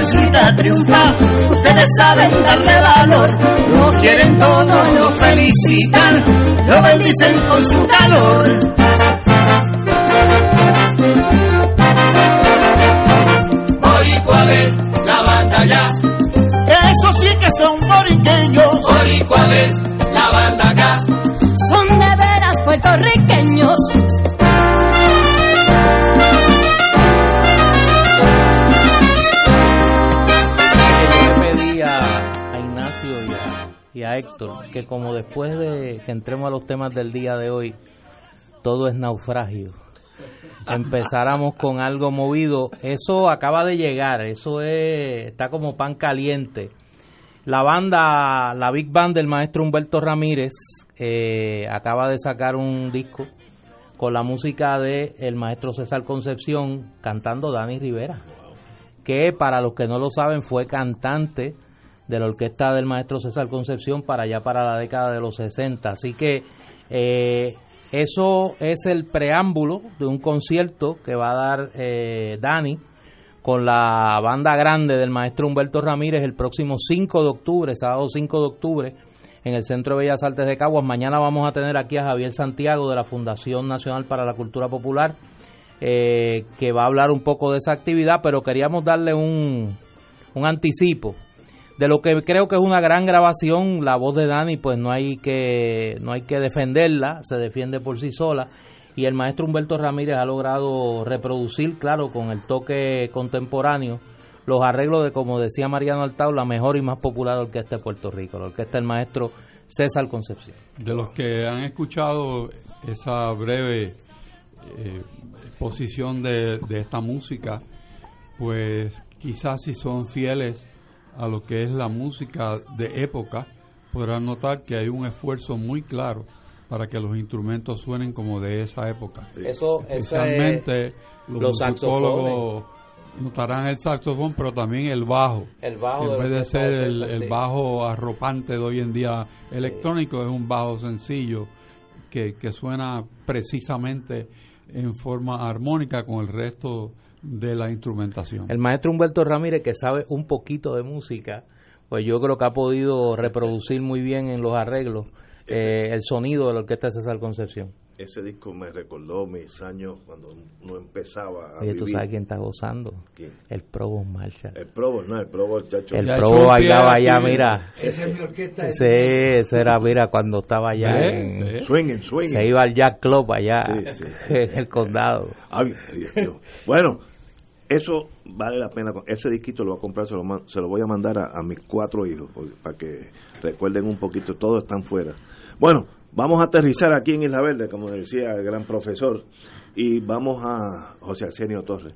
Jibarito en su cita triunfa, ustedes saben darle valor, lo quieren todo, lo felicitan, lo bendicen con su calor. Boricua de la ya, Eso sí que son boriqueños, Boricua Que como después de que entremos a los temas del día de hoy, todo es naufragio. Empezáramos con algo movido. Eso acaba de llegar, eso es, está como pan caliente. La banda, la Big Band del maestro Humberto Ramírez, eh, acaba de sacar un disco con la música de el maestro César Concepción cantando Dani Rivera que para los que no lo saben fue cantante de la orquesta del maestro César Concepción para allá para la década de los 60. Así que eh, eso es el preámbulo de un concierto que va a dar eh, Dani con la banda grande del maestro Humberto Ramírez el próximo 5 de octubre, sábado 5 de octubre, en el Centro de Bellas Artes de Caguas. Mañana vamos a tener aquí a Javier Santiago de la Fundación Nacional para la Cultura Popular eh, que va a hablar un poco de esa actividad, pero queríamos darle un, un anticipo de lo que creo que es una gran grabación. La voz de Dani, pues no hay que no hay que defenderla, se defiende por sí sola. Y el maestro Humberto Ramírez ha logrado reproducir, claro, con el toque contemporáneo, los arreglos de, como decía Mariano Altao, la mejor y más popular orquesta de Puerto Rico, la orquesta del maestro César Concepción. De los que han escuchado esa breve eh, exposición de, de esta música, pues quizás si son fieles a lo que es la música de época, podrán notar que hay un esfuerzo muy claro para que los instrumentos suenen como de esa época. Eso, Especialmente los, los musicólogos notarán el saxofón, pero también el bajo. el bajo en vez de ser el, el bajo arropante de hoy en día electrónico, es un bajo sencillo que, que suena precisamente en forma armónica con el resto de la instrumentación. El maestro Humberto Ramírez, que sabe un poquito de música, pues yo creo que ha podido reproducir muy bien en los arreglos eh, el sonido de la orquesta de César Concepción. Ese disco me recordó mis años cuando uno empezaba a Oye, ¿tú vivir. sabes quién está gozando? ¿Quién? El Provo Marshall. El Provo, no, el Provo, el chacho. El Ya Provo bailaba aquí. allá, mira. Esa es mi orquesta. Sí, ese era, mira, cuando estaba allá ¿Ve? en... ¿Ve? Swinging, swinging. Se iba al Jack Club allá Sí, sí. en el condado. Ay, Dios mío. Bueno, eso vale la pena. Ese disquito lo voy a comprar, se lo, se lo voy a mandar a, mis cuatro hijos para que recuerden un poquito. Todos están fuera. Bueno, vamos a aterrizar aquí en Isla Verde, como decía el gran profesor, y vamos a José Arsenio Torres,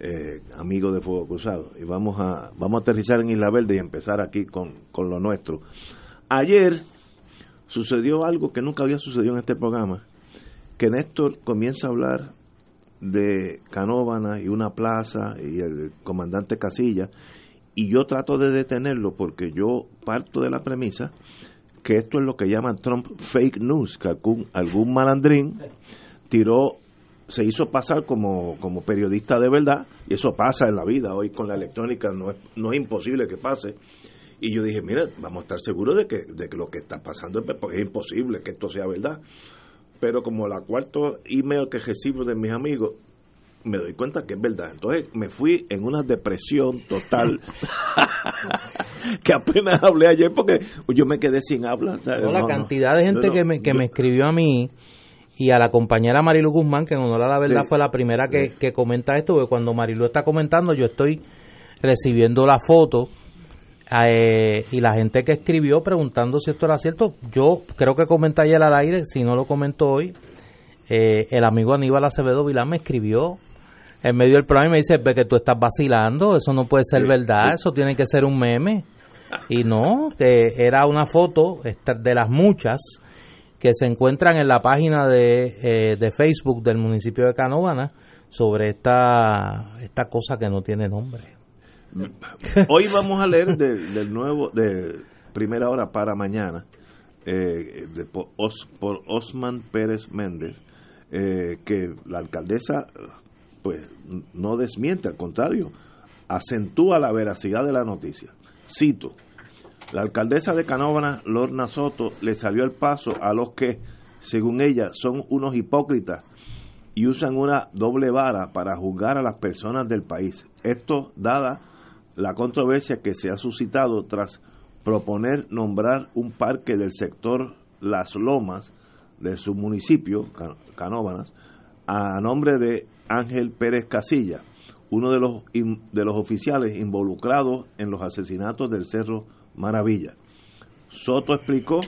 eh, amigo de Fuego Cruzado, y vamos a vamos a aterrizar en Isla Verde y empezar aquí con, con lo nuestro. Ayer sucedió algo que nunca había sucedido en este programa, que Néstor comienza a hablar de Canóvana y una plaza y el comandante Casilla y yo trato de detenerlo porque yo parto de la premisa que esto es lo que llaman Trump fake news, que algún, algún malandrín tiró se hizo pasar como, como periodista de verdad, y eso pasa en la vida, hoy con la electrónica no es, no es imposible que pase. Y yo dije, mira, vamos a estar seguros de que, de que lo que está pasando es, porque es imposible que esto sea verdad. Pero como la cuarto email que recibo de mis amigos, me doy cuenta que es verdad. Entonces me fui en una depresión total que apenas hablé ayer porque yo me quedé sin habla. la cantidad de gente que, me, que me escribió a mí y a la compañera Marilu Guzmán, que en honor a la verdad fue la primera que, que comenta esto, porque cuando Marilu está comentando yo estoy recibiendo la foto eh, y la gente que escribió preguntando si esto era cierto, yo creo que comenté ayer al aire, si no lo comento hoy, eh, el amigo Aníbal Acevedo Vilán me escribió en medio del programa y me dice que tú estás vacilando, eso no puede ser verdad, eso tiene que ser un meme. Y no, que era una foto de las muchas que se encuentran en la página de, eh, de Facebook del municipio de Canóvana sobre esta, esta cosa que no tiene nombre. Hoy vamos a leer del nuevo, de primera hora para mañana, eh, de, por, Osman Pérez Méndez, eh, que la alcaldesa pues no desmiente, al contrario, acentúa la veracidad de la noticia. Cito, la alcaldesa de Canóvana, Lorna Soto, le salió el paso a los que, según ella, son unos hipócritas y usan una doble vara para juzgar a las personas del país. Esto dada la controversia que se ha suscitado tras proponer nombrar un parque del sector Las Lomas de su municipio, Canóvanas, a nombre de Ángel Pérez Casilla, uno de los, de los oficiales involucrados en los asesinatos del Cerro maravilla. Soto explicó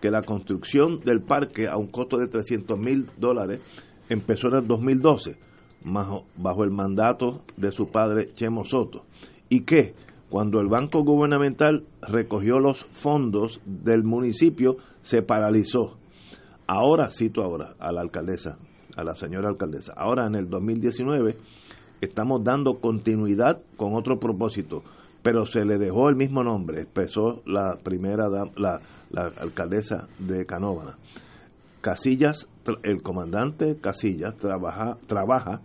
que la construcción del parque a un costo de 300 mil dólares empezó en el 2012 bajo el mandato de su padre Chemo Soto y que cuando el banco gubernamental recogió los fondos del municipio se paralizó. Ahora, cito ahora a la alcaldesa, a la señora alcaldesa, ahora en el 2019 estamos dando continuidad con otro propósito, pero se le dejó el mismo nombre, expresó la primera la, la alcaldesa de Canóvana. Casillas, el comandante Casillas trabaja, trabaja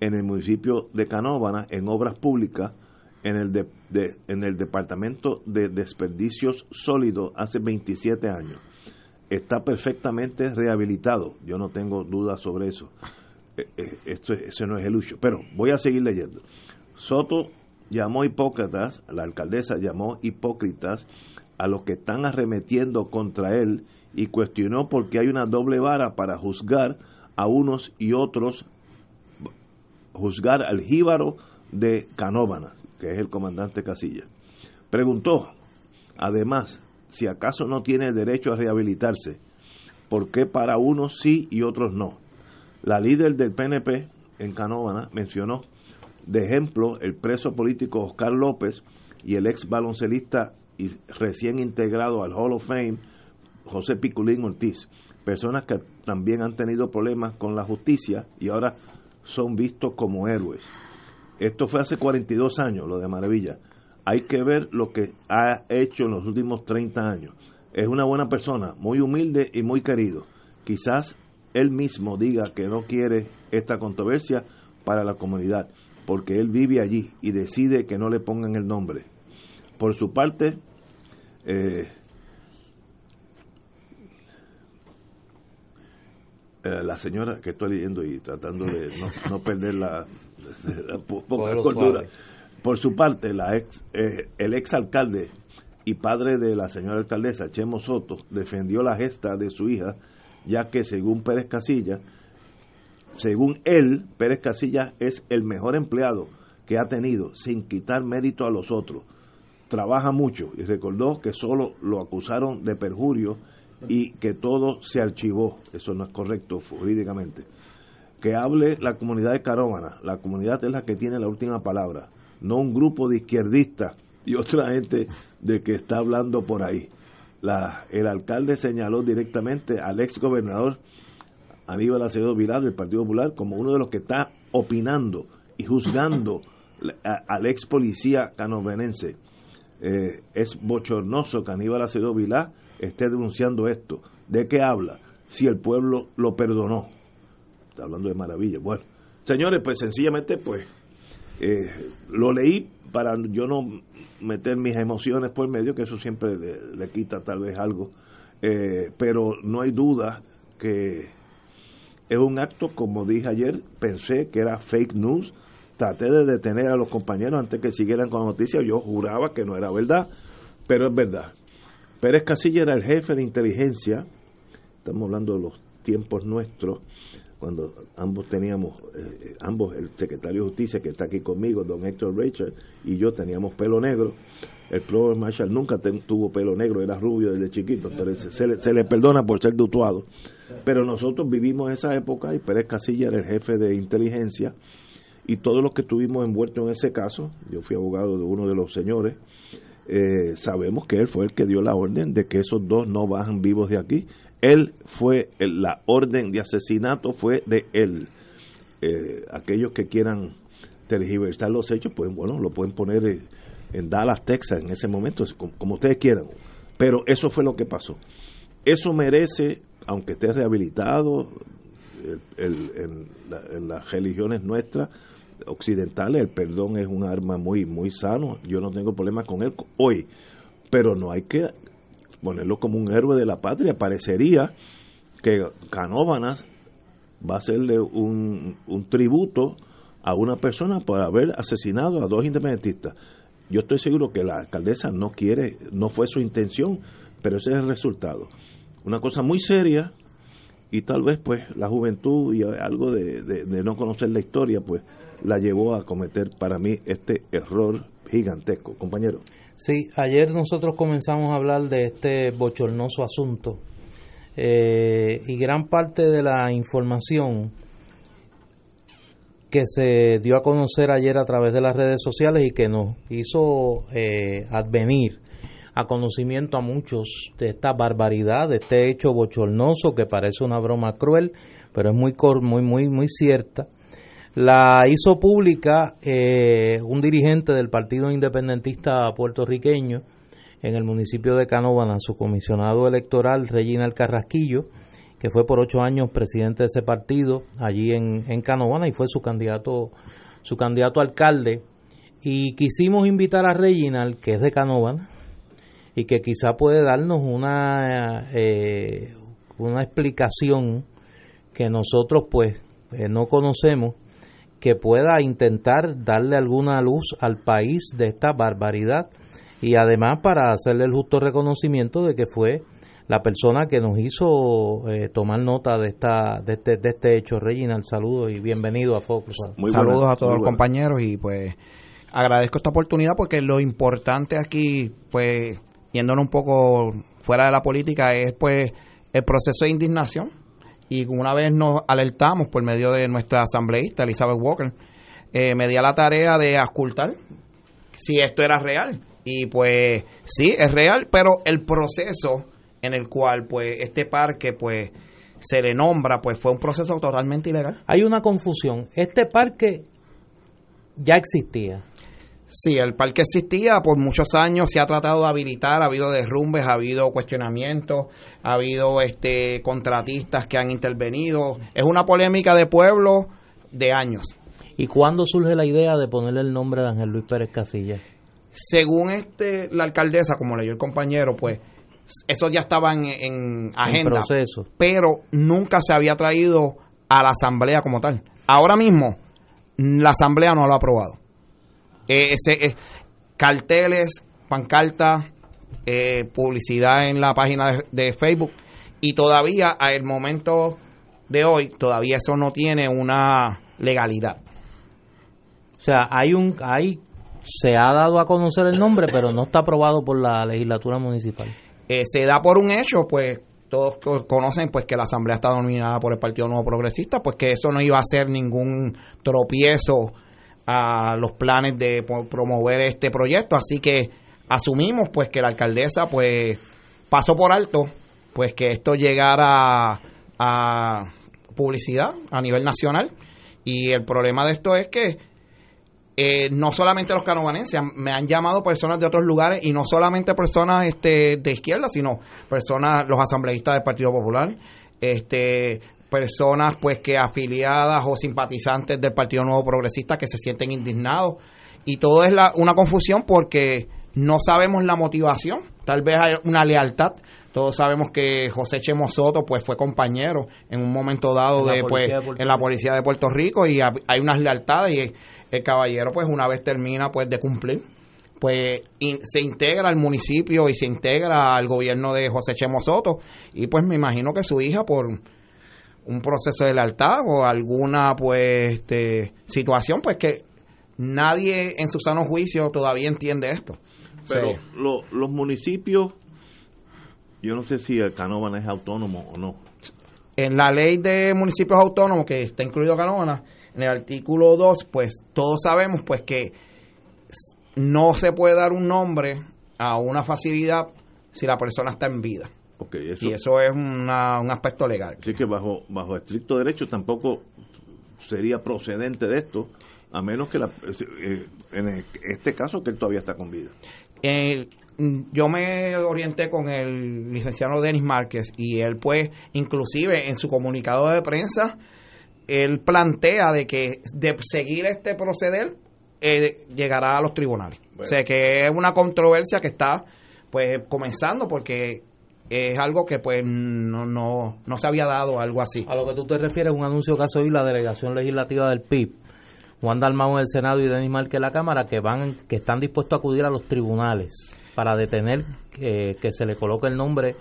en el municipio de Canóvana en obras públicas en el, de, en el Departamento de Desperdicios Sólidos hace 27 años. Está perfectamente rehabilitado, yo no tengo dudas sobre eso. Eh, eh, esto, ese no es el uso, pero voy a seguir leyendo. Soto llamó hipócritas, la alcaldesa llamó hipócritas a los que están arremetiendo contra él y cuestionó por qué hay una doble vara para juzgar a unos y otros, juzgar al jíbaro de Canóvanas, que es el comandante Casilla. Preguntó, además, si acaso no tiene derecho a rehabilitarse, ¿por qué para unos sí y otros no? La líder del PNP en Canóvana mencionó de ejemplo, el preso político Oscar López y el ex baloncelista y recién integrado al Hall of Fame, José Piculín Ortiz, personas que también han tenido problemas con la justicia y ahora son vistos como héroes. Esto fue hace 42 años, lo de Maravilla. Hay que ver lo que ha hecho en los últimos 30 años. Es una buena persona, muy humilde y muy querido. Quizás él mismo diga que no quiere esta controversia para la comunidad porque él vive allí y decide que no le pongan el nombre. Por su parte, eh, eh, la señora que estoy leyendo y tratando de no, perder la, Por su parte, la ex, eh, el ex alcalde y padre de la señora alcaldesa, Chemo Soto, defendió la gesta de su hija, ya que según Pérez Casilla, según él, Pérez Casillas es el mejor empleado que ha tenido, sin quitar mérito a los otros. Trabaja mucho y recordó que solo lo acusaron de perjurio y que todo se archivó. Eso no es correcto jurídicamente. Que hable la comunidad de Carómana. La comunidad es la que tiene la última palabra, no un grupo de izquierdistas y otra gente de que está hablando por ahí. La, el alcalde señaló directamente al ex gobernador Aníbal Acevedo Vilá del Partido Popular como uno de los que está opinando y juzgando al ex policía canovenense. Eh, es bochornoso que Aníbal Acevedo Vilá esté denunciando esto. ¿De qué habla? Si el pueblo lo perdonó. Hablando de maravilla. Bueno, señores, pues sencillamente, pues, eh, lo leí para yo no meter mis emociones por medio, que eso siempre le, quita tal vez algo, eh, pero no hay duda que es un acto, como dije ayer, pensé que era fake news, traté de detener a los compañeros antes que siguieran con la noticia, yo juraba que no era verdad, pero es verdad. Pérez Casilla era el jefe de inteligencia, estamos hablando de los tiempos nuestros, cuando ambos teníamos, eh, ambos, el secretario de Justicia que está aquí conmigo, don Héctor Rachel, y yo teníamos pelo negro. El Pro Marshall nunca tuvo pelo negro, era rubio desde chiquito, pero se, le, se le perdona por ser dutuado. Pero nosotros vivimos esa época y Pérez Casilla era el jefe de inteligencia y todos los que estuvimos envueltos en ese caso, yo fui abogado de uno de los señores, eh, sabemos que él fue el que dio la orden de que esos dos no bajan vivos de aquí él fue, la orden de asesinato fue de él. Eh, aquellos que quieran tergiversar los hechos, pues bueno, lo pueden poner en, Dallas, Texas, en ese momento, como, ustedes quieran. Pero eso fue lo que pasó. Eso merece, aunque esté rehabilitado en, las religiones nuestras occidentales, el perdón es un arma muy, muy sano. Yo no tengo problema con él hoy. Pero no hay que ponerlo como un héroe de la patria. Parecería que Canóvanas va a hacerle un, un tributo a una persona por haber asesinado a dos independentistas. Yo estoy seguro que la alcaldesa no quiere, no fue su intención, pero ese es el resultado. Una cosa muy seria y tal vez pues la juventud y algo de, de no conocer la historia pues la llevó a cometer para mí este error gigantesco. Compañero. Sí, ayer nosotros comenzamos a hablar de este bochornoso asunto eh, y gran parte de la información que se dio a conocer ayer a través de las redes sociales y que nos hizo eh, advenir a conocimiento a muchos de esta barbaridad, de este hecho bochornoso que parece una broma cruel, pero es muy muy muy muy cierta la hizo pública eh, un dirigente del Partido Independentista puertorriqueño en el municipio de Canóvana, su comisionado electoral, Reginald Carrasquillo, que fue por ocho años presidente de ese partido allí en, en y fue su candidato, su candidato alcalde. Y quisimos invitar a Reginald, que es de Canóvana, y que quizá puede darnos una, eh, una explicación que nosotros pues eh, no conocemos que pueda intentar darle alguna luz al país de esta barbaridad y además para hacerle el justo reconocimiento de que fue la persona que nos hizo eh, tomar nota de esta de este, de este hecho. Reginald, saludos y bienvenido a Focus. saludos a todos los compañeros y pues agradezco esta oportunidad porque lo importante aquí, pues yéndonos un poco fuera de la política, es pues el proceso de indignación y una vez nos alertamos por medio de nuestra asambleísta Elizabeth Walker, eh, me di a la tarea de ocultar si esto era real. Y pues sí, es real, pero el proceso en el cual pues este parque pues se le nombra pues fue un proceso totalmente ilegal. Hay una confusión. Este parque ya existía. Sí, el parque existía por muchos años, se ha tratado de habilitar, ha habido derrumbes, ha habido cuestionamientos, ha habido este contratistas que han intervenido. Es una polémica de pueblo de años. ¿Y cuándo surge la idea de ponerle el nombre de Ángel Luis Pérez Casilla? Según este la alcaldesa, como leyó el compañero, pues eso ya estaba en, agenda, proceso. pero nunca se había traído a la asamblea como tal. Ahora mismo la asamblea no lo ha aprobado eh, ese, eh, carteles, pancartas, eh, publicidad en la página de, Facebook y todavía al momento de hoy todavía eso no tiene una legalidad. O sea, hay un hay se ha dado a conocer el nombre, pero no está aprobado por la legislatura municipal. se da por un hecho, pues todos conocen pues que la asamblea está dominada por el Partido Nuevo Progresista, pues que eso no iba a ser ningún tropiezo a los planes de promover este proyecto, así que asumimos pues que la alcaldesa pues pasó por alto pues que esto llegara a publicidad a nivel nacional. Y el problema de esto es que eh, no solamente los canovanenses, me han llamado personas de otros lugares y no solamente personas este, de izquierda, sino personas, los asambleístas del Partido Popular, este personas pues que afiliadas o simpatizantes del Partido Nuevo Progresista que se sienten indignados. Y todo es la, una confusión porque no sabemos la motivación, tal vez hay una lealtad. Todos sabemos que José Chemo Soto pues fue compañero en un momento dado de, pues, en la policía de Puerto Rico y hay unas lealtades y el caballero pues una vez termina pues de cumplir pues se integra al municipio y se integra al gobierno de José Chemo Soto. Y pues me imagino que su hija por un proceso de lealtad o alguna pues este, situación pues que nadie en su sano juicio todavía entiende esto. Pero los municipios, yo no sé si el Canóvana es autónomo o no. En la ley de municipios autónomos que está incluido Canóvana, en el artículo 2, pues todos sabemos pues que no se puede dar un nombre a una facilidad si la persona está en vida. Y eso es un aspecto legal. Así que bajo, bajo estricto derecho tampoco sería procedente de esto, a menos que la, eh, en este caso que él todavía está con vida. yo me orienté con el licenciado Denis Márquez y él pues inclusive en su comunicado de prensa él plantea de que de seguir este proceder eh, llegará a los tribunales. O sea que es una controversia que está pues comenzando porque es algo que pues no, no, no se había dado algo así. A lo que tú te refieres, un anuncio que ha la delegación legislativa del PIB, Juan Dalmau en el Senado y Denis Marque en la Cámara, que van que están dispuestos a acudir a los tribunales para detener que, que se le coloque el nombre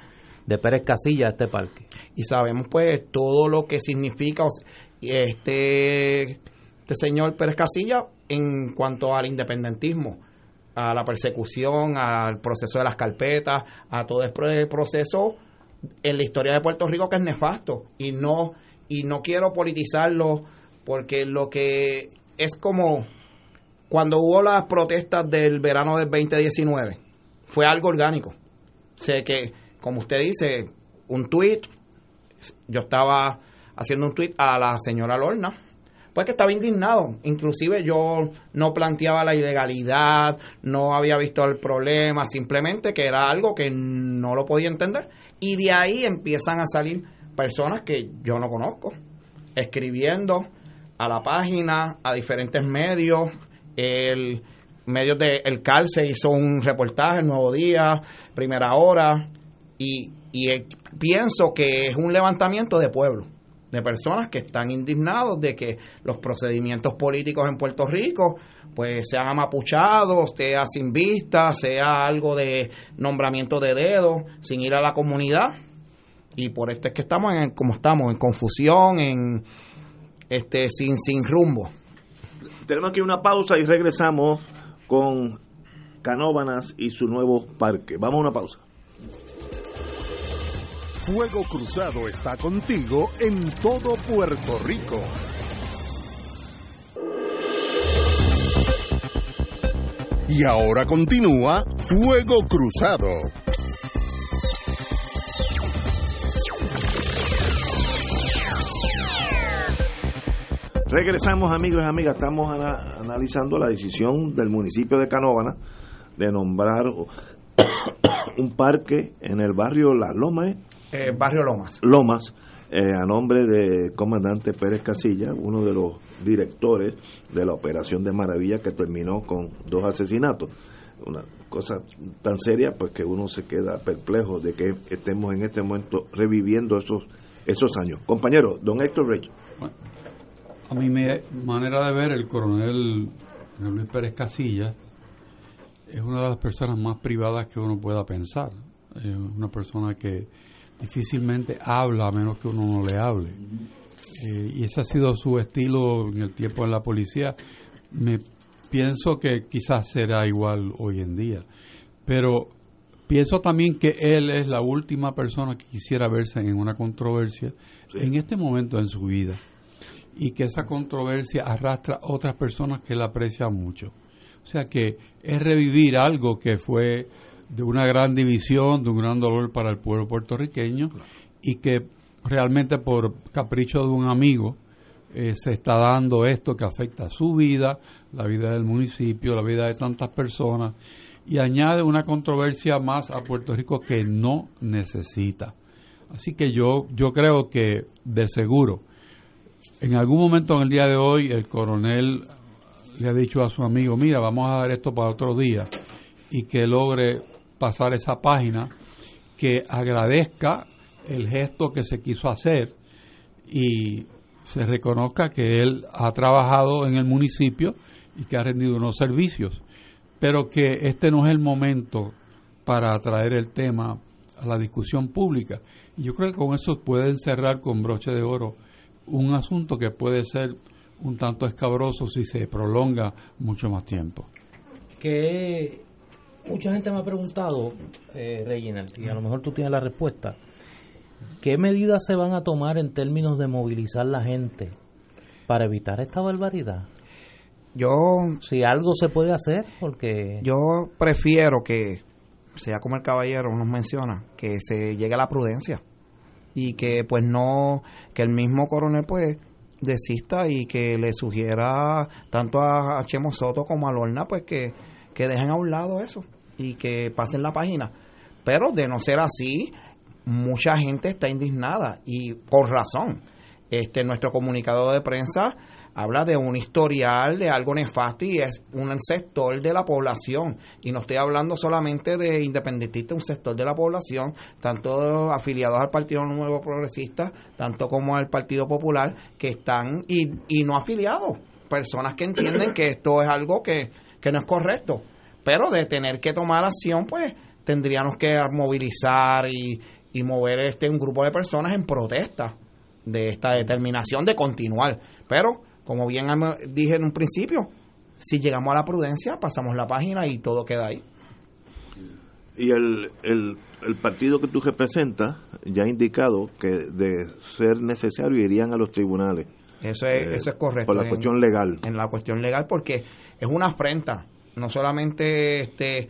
de Pérez Casilla a este parque. Y sabemos pues todo lo que significa este, este señor Pérez Casilla en cuanto al independentismo, a la persecución, al proceso de las carpetas, a todo el proceso en la historia de Puerto Rico que es nefasto y no y no quiero politizarlo porque lo que es como cuando hubo las protestas del verano del 2019 fue algo orgánico. Sé que como usted dice, un tuit, yo estaba haciendo un tuit a la señora Lorna pues que estaba indignado. Inclusive yo no planteaba la ilegalidad, no había visto el problema, simplemente que era algo que no lo podía entender. Y de ahí empiezan a salir personas que yo no conozco, escribiendo a la página, a diferentes medios. El medio de El Calce hizo un reportaje, Nuevo Día, Primera Hora, y, y pienso que es un levantamiento de pueblo de personas que están indignados de que los procedimientos políticos en Puerto Rico pues sean amapuchados, sea sin vista, sea algo de nombramiento de dedo, sin ir a la comunidad. Y por esto es que estamos en, como estamos, en confusión, en este sin sin rumbo. Tenemos aquí una pausa y regresamos con Canóbanas y su nuevo parque. Vamos a una pausa. Fuego Cruzado está contigo en todo Puerto Rico. Y ahora continúa Fuego Cruzado. Regresamos amigos y amigas, estamos analizando la decisión del municipio de Canóvana de nombrar un parque en el barrio La Loma, ¿eh? Barrio Lomas. Lomas, eh, a nombre de comandante Pérez Casilla, uno de los directores de la operación de Maravilla que terminó con dos asesinatos. Una cosa tan seria, pues que uno se queda perplejo de que estemos en este momento reviviendo esos, esos años. Compañero, don Héctor Reyes. a mi manera de ver, el coronel Luis Pérez Casilla es una de las personas más privadas que uno pueda pensar. Es una persona que difícilmente habla a menos que uno no le hable. Eh, y ese ha sido su estilo en el tiempo en la policía. Me pienso que quizás será igual hoy en día. Pero pienso también que él es la última persona que quisiera verse en una controversia en este momento en su vida. Y que esa controversia arrastra a otras personas que la aprecian mucho. O sea que es revivir algo que fue de una gran división, de un gran dolor para el pueblo puertorriqueño y que realmente por capricho de un amigo eh, se está dando esto que afecta a su vida, la vida del municipio, la vida de tantas personas y añade una controversia más a Puerto Rico que no necesita. Así que yo, yo creo que de seguro, en algún momento en el día de hoy, el coronel le ha dicho a su amigo, mira, vamos a dar esto para otro día, y que logre pasar esa página, que agradezca el gesto que se quiso hacer y se reconozca que él ha trabajado en el municipio y que ha rendido unos servicios, pero que este no es el momento para traer el tema a la discusión pública. Y yo creo que con eso pueden cerrar con broche de oro un asunto que puede ser un tanto escabroso si se prolonga mucho más tiempo. Mucha gente me ha preguntado, eh, Reginald, y a lo mejor tú tienes la respuesta, ¿qué medidas se van a tomar en términos de movilizar la gente para evitar esta barbaridad? Yo, si algo se puede hacer, porque yo prefiero que sea como el caballero nos menciona, que se llegue a la prudencia y que pues no, que el mismo coronel pues desista y que le sugiera tanto a, Chemo Soto como a Lorna pues que, que dejen a un lado eso y que pasen la página. Pero de no ser así, mucha gente está indignada y por razón. Este nuestro comunicador de prensa habla de un historial de algo nefasto y es un sector de la población. Y no estoy hablando solamente de independentistas, un sector de la población, tanto afiliados al Partido Nuevo Progresista, tanto como al Partido Popular, que están y, y no afiliados. Personas que entienden que esto es algo que, que no es correcto. Pero de tener que tomar acción, pues tendríamos que movilizar y, y mover este un grupo de personas en protesta de esta determinación de continuar. Pero como bien dije en un principio, si llegamos a la prudencia, pasamos la página y todo queda ahí. Y el, el, partido que tú representas ya ha indicado que de ser necesario irían a los tribunales. Eso es, eh, eso es correcto. Por la cuestión legal. En la cuestión legal, porque es una afrenta, no solamente este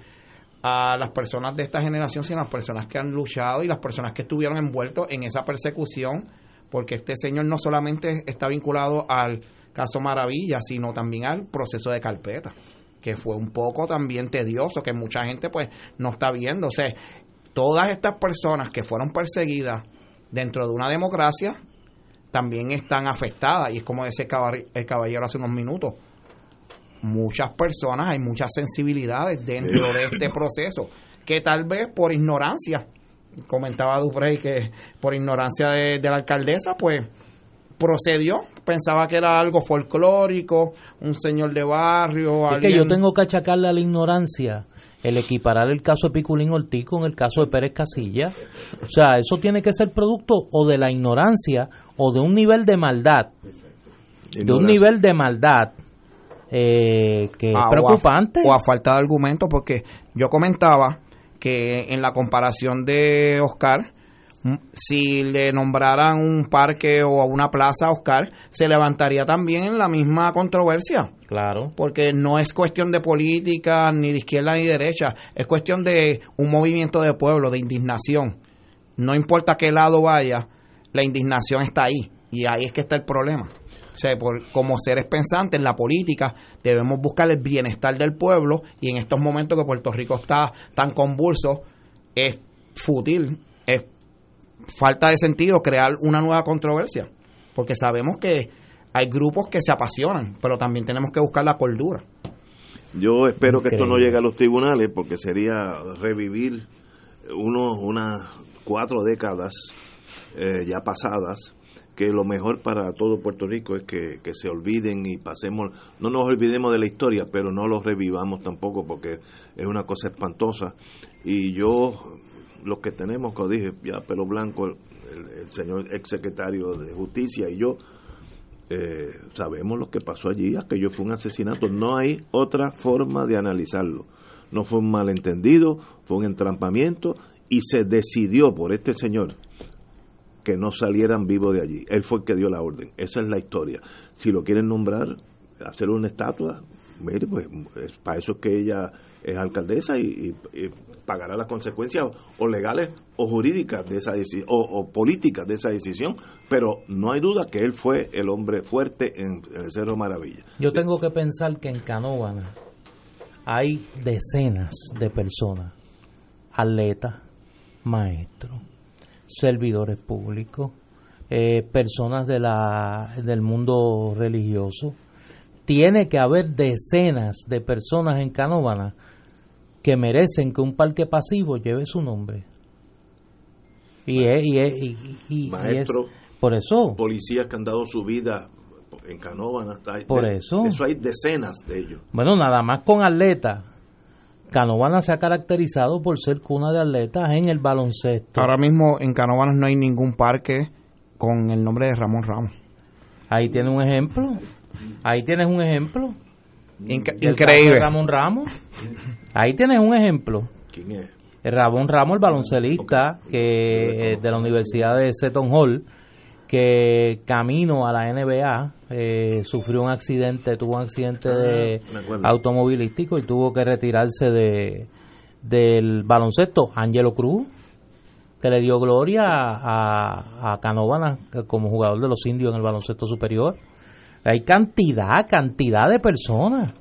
a las personas de esta generación, sino a las personas que han luchado y las personas que estuvieron envueltos en esa persecución, porque este señor no solamente está vinculado al caso Maravilla, sino también al proceso de carpeta, que fue un poco también tedioso, que mucha gente pues no está viendo. O sea, todas estas personas que fueron perseguidas dentro de una democracia también están afectadas, y es como decía el caballero hace unos minutos, muchas personas, hay muchas sensibilidades dentro de este proceso, que tal vez por ignorancia, comentaba Duprey que por ignorancia de, de la alcaldesa, pues procedió, pensaba que era algo folclórico, un señor de barrio. Es que yo tengo que achacarle a la ignorancia el equiparar el caso de Piculín Ortiz con el caso de Pérez Casilla. O sea, eso tiene que ser producto o de la ignorancia o de un nivel de maldad. De un nivel de maldad eh, que ah, preocupante. O a, falta de argumento, porque yo comentaba que en la comparación de Oscar, si le nombraran un parque o una plaza a Oscar, se levantaría también la misma controversia. Claro. Porque no es cuestión de política, ni de izquierda ni derecha, es cuestión de un movimiento de pueblo, de indignación. No importa qué lado vaya, la indignación está ahí. Y ahí es que está el problema. O sea, por, como seres pensantes en la política debemos buscar el bienestar del pueblo y en estos momentos que Puerto Rico está tan convulso, es fútil, es falta de sentido crear una nueva controversia, porque sabemos que hay grupos que se apasionan, pero también tenemos que buscar la cordura. Yo espero que esto no llegue a los tribunales, porque sería revivir unos, unas cuatro décadas eh, ya pasadas, que lo mejor para todo Puerto Rico es que, que, se olviden y pasemos, no nos olvidemos de la historia, pero no lo revivamos tampoco porque es una cosa espantosa. Y yo los que tenemos, como dije, ya pelo blanco, el, señor exsecretario de Justicia y yo, eh, sabemos lo que pasó allí, aquello fue un asesinato, no hay otra forma de analizarlo. No fue un malentendido, fue un entrampamiento y se decidió por este señor que no salieran vivos de allí. Él fue el que dio la orden. Esa es la historia. Si lo quieren nombrar, hacer una estatua, mire, pues para eso es que ella es alcaldesa y, pagará las consecuencias o legales o jurídicas de esa decisión o, políticas de esa decisión, pero no hay duda que él fue el hombre fuerte en, el Cerro Maravilla. Yo tengo que pensar que en Canóvana hay decenas de personas, atletas, maestros, servidores públicos, eh, personas de la, del mundo religioso. Tiene que haber decenas de personas en Canóvana que merecen que un parque pasivo lleve su nombre. Y es, y es, y, y- Maestro, es- por eso, policías que han dado su vida en Canóvana. Por eso. Eso hay decenas de ellos. bueno, nada más con atletas. Canóvana se ha caracterizado por ser cuna de atletas en el baloncesto. Ahora mismo en Canóvanas no hay ningún parque con el nombre de Ramón Ramos. Ahí tienes un ejemplo. Ahí tienes un ejemplo. Inca- increíble. de Ramón Ramos. Ahí tienes un ejemplo. ¿Quién es? Ramón Ramos, el baloncelista que eh, de la Universidad de Seton Hall, que camino a la NBA eh, sufrió un accidente, tuvo un accidente de acuerdo. automovilístico y tuvo que retirarse de del baloncesto. Angelo Cruz, que le dio gloria a, a Canóvana como jugador de los indios en el baloncesto superior. Hay cantidad, cantidad de personas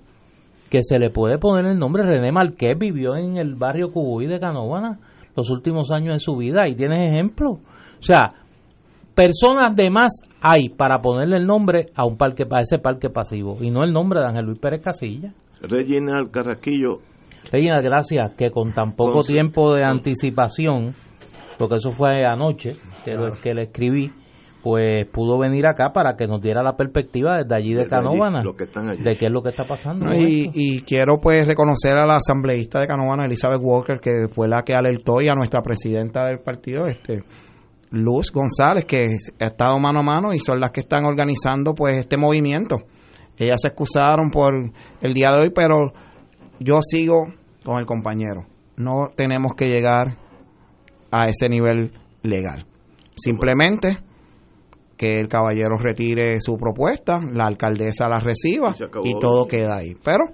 que se le puede poner el nombre. René Marqués vivió en el barrio Cubuy de Canóvana los últimos años de su vida y tienes ejemplo. O sea, personas de más hay para ponerle el nombre a un parque a ese parque pasivo y no el nombre de Ángel Luis Pérez Casilla. Reginald Carraquillo, Regina, gracias que con tan poco Con- tiempo de anticipación, porque eso fue anoche que, lo, que le escribí, pues pudo venir acá para que nos diera la perspectiva desde allí de Desde allí, allí. de qué es lo que está pasando. Y, y quiero pues reconocer a la asambleísta de Canóvana, Elizabeth Walker, que fue la que alertó y a nuestra presidenta del partido, este Luz González, que ha estado mano a mano y son las que están organizando pues este movimiento. Ellas se excusaron por el día de hoy, pero yo sigo con el compañero. No tenemos que llegar a ese nivel legal. Simplemente que el caballero retire su propuesta, la alcaldesa la reciba Y y todo queda ahí. Pero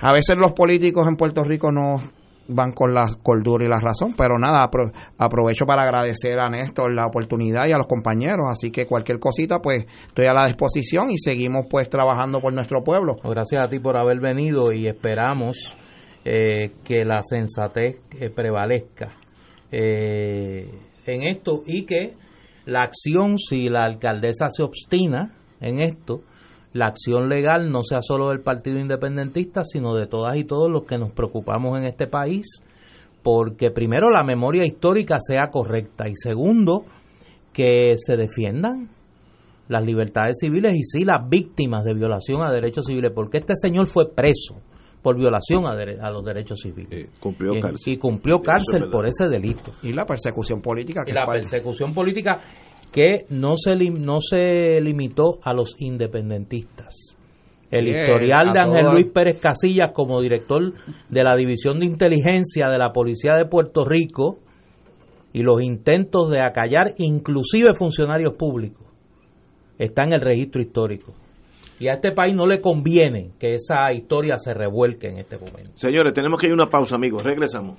a veces los políticos en Puerto Rico no van con la cordura y la razón, pero nada, apro- aprovecho para agradecer a Néstor la oportunidad y a los compañeros, así que cualquier cosita pues estoy a la disposición y seguimos pues trabajando por nuestro pueblo. Pues Gracias a ti por haber venido y esperamos eh, que la sensatez eh, prevalezca eh, en esto y que la acción, si la alcaldesa se obstina en esto, la acción legal no sea solo del Partido Independentista, sino de todas y todos los que nos preocupamos en este país, porque primero la memoria histórica sea correcta y segundo que se defiendan las libertades civiles y sí las víctimas de violación a derechos civiles, porque este señor fue preso por violación a, dere- a los derechos civiles eh, cumplió y, cárcel. y cumplió es cárcel por ese delito. Y la persecución política que Y la persecución política que no se, no se limitó a los independentistas. El Sí, historial de Ángel. Luis Pérez Casillas como director de la División de Inteligencia de la Policía de Puerto Rico y los intentos de acallar inclusive funcionarios públicos está en el registro histórico. Y a este país no le conviene que esa historia se revuelque en este momento. Señores, tenemos que ir a una pausa, amigos. Regresamos.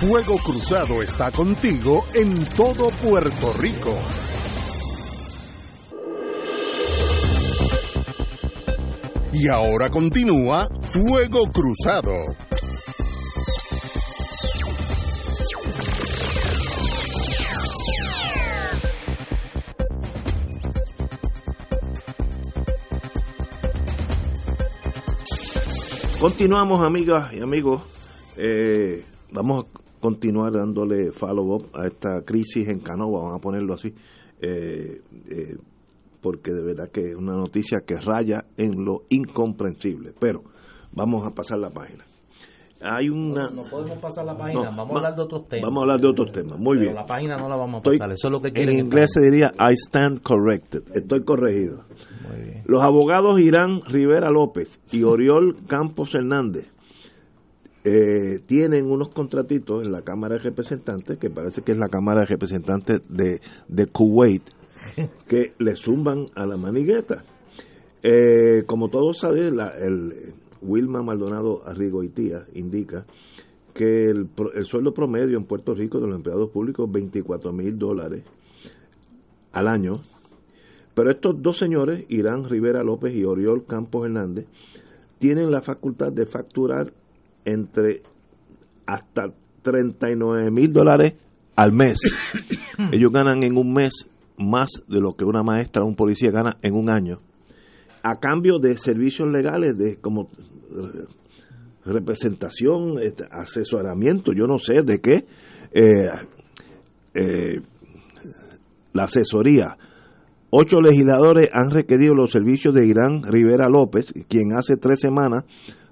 Fuego Cruzado está contigo en todo Puerto Rico. Y ahora continúa Fuego Cruzado. Continuamos, amigas y amigos. Eh, vamos a continuar dándole follow-up a esta crisis en Canova, vamos a ponerlo así, eh, eh, porque de verdad que es una noticia que raya en lo incomprensible. Pero vamos a pasar la página. hay una... No podemos pasar la página, No, vamos va- a hablar de otros temas. Vamos a hablar de otros temas, muy Pero bien. la página no la vamos a Estoy- pasar, eso es lo que en inglés se diría I stand corrected, estoy corregido. Muy bien. Los abogados Irán Rivera López y Oriol Campos Hernández eh, tienen unos contratitos en la Cámara de Representantes, que parece que es la Cámara de Representantes de, de Kuwait, que le zumban a la manigueta. Eh, como todos saben, la- el Wilma Maldonado Arrigoitía indica que el, el sueldo promedio en Puerto Rico de los empleados públicos es 24 mil dólares al año, pero estos dos señores, Irán Rivera López y Oriol Campos Hernández, tienen la facultad de facturar entre hasta 39 mil dólares al mes. Ellos ganan en un mes más de lo que una maestra o un policía gana en un año, a cambio de servicios legales de como eh, representación, este, asesoramiento, yo no sé de qué, eh, eh, la asesoría. Ocho legisladores han requerido los servicios de Irán Rivera López, quien hace tres semanas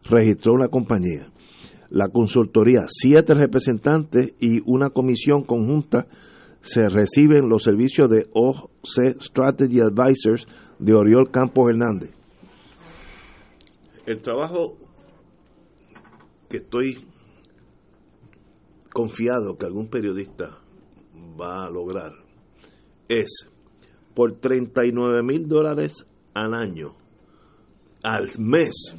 registró una compañía. La consultoría, siete representantes y una comisión conjunta se reciben los servicios de OC Strategy Advisors de Oriol Campos Hernández. El trabajo que estoy confiado que algún periodista va a lograr es por 39 mil dólares al año, al mes.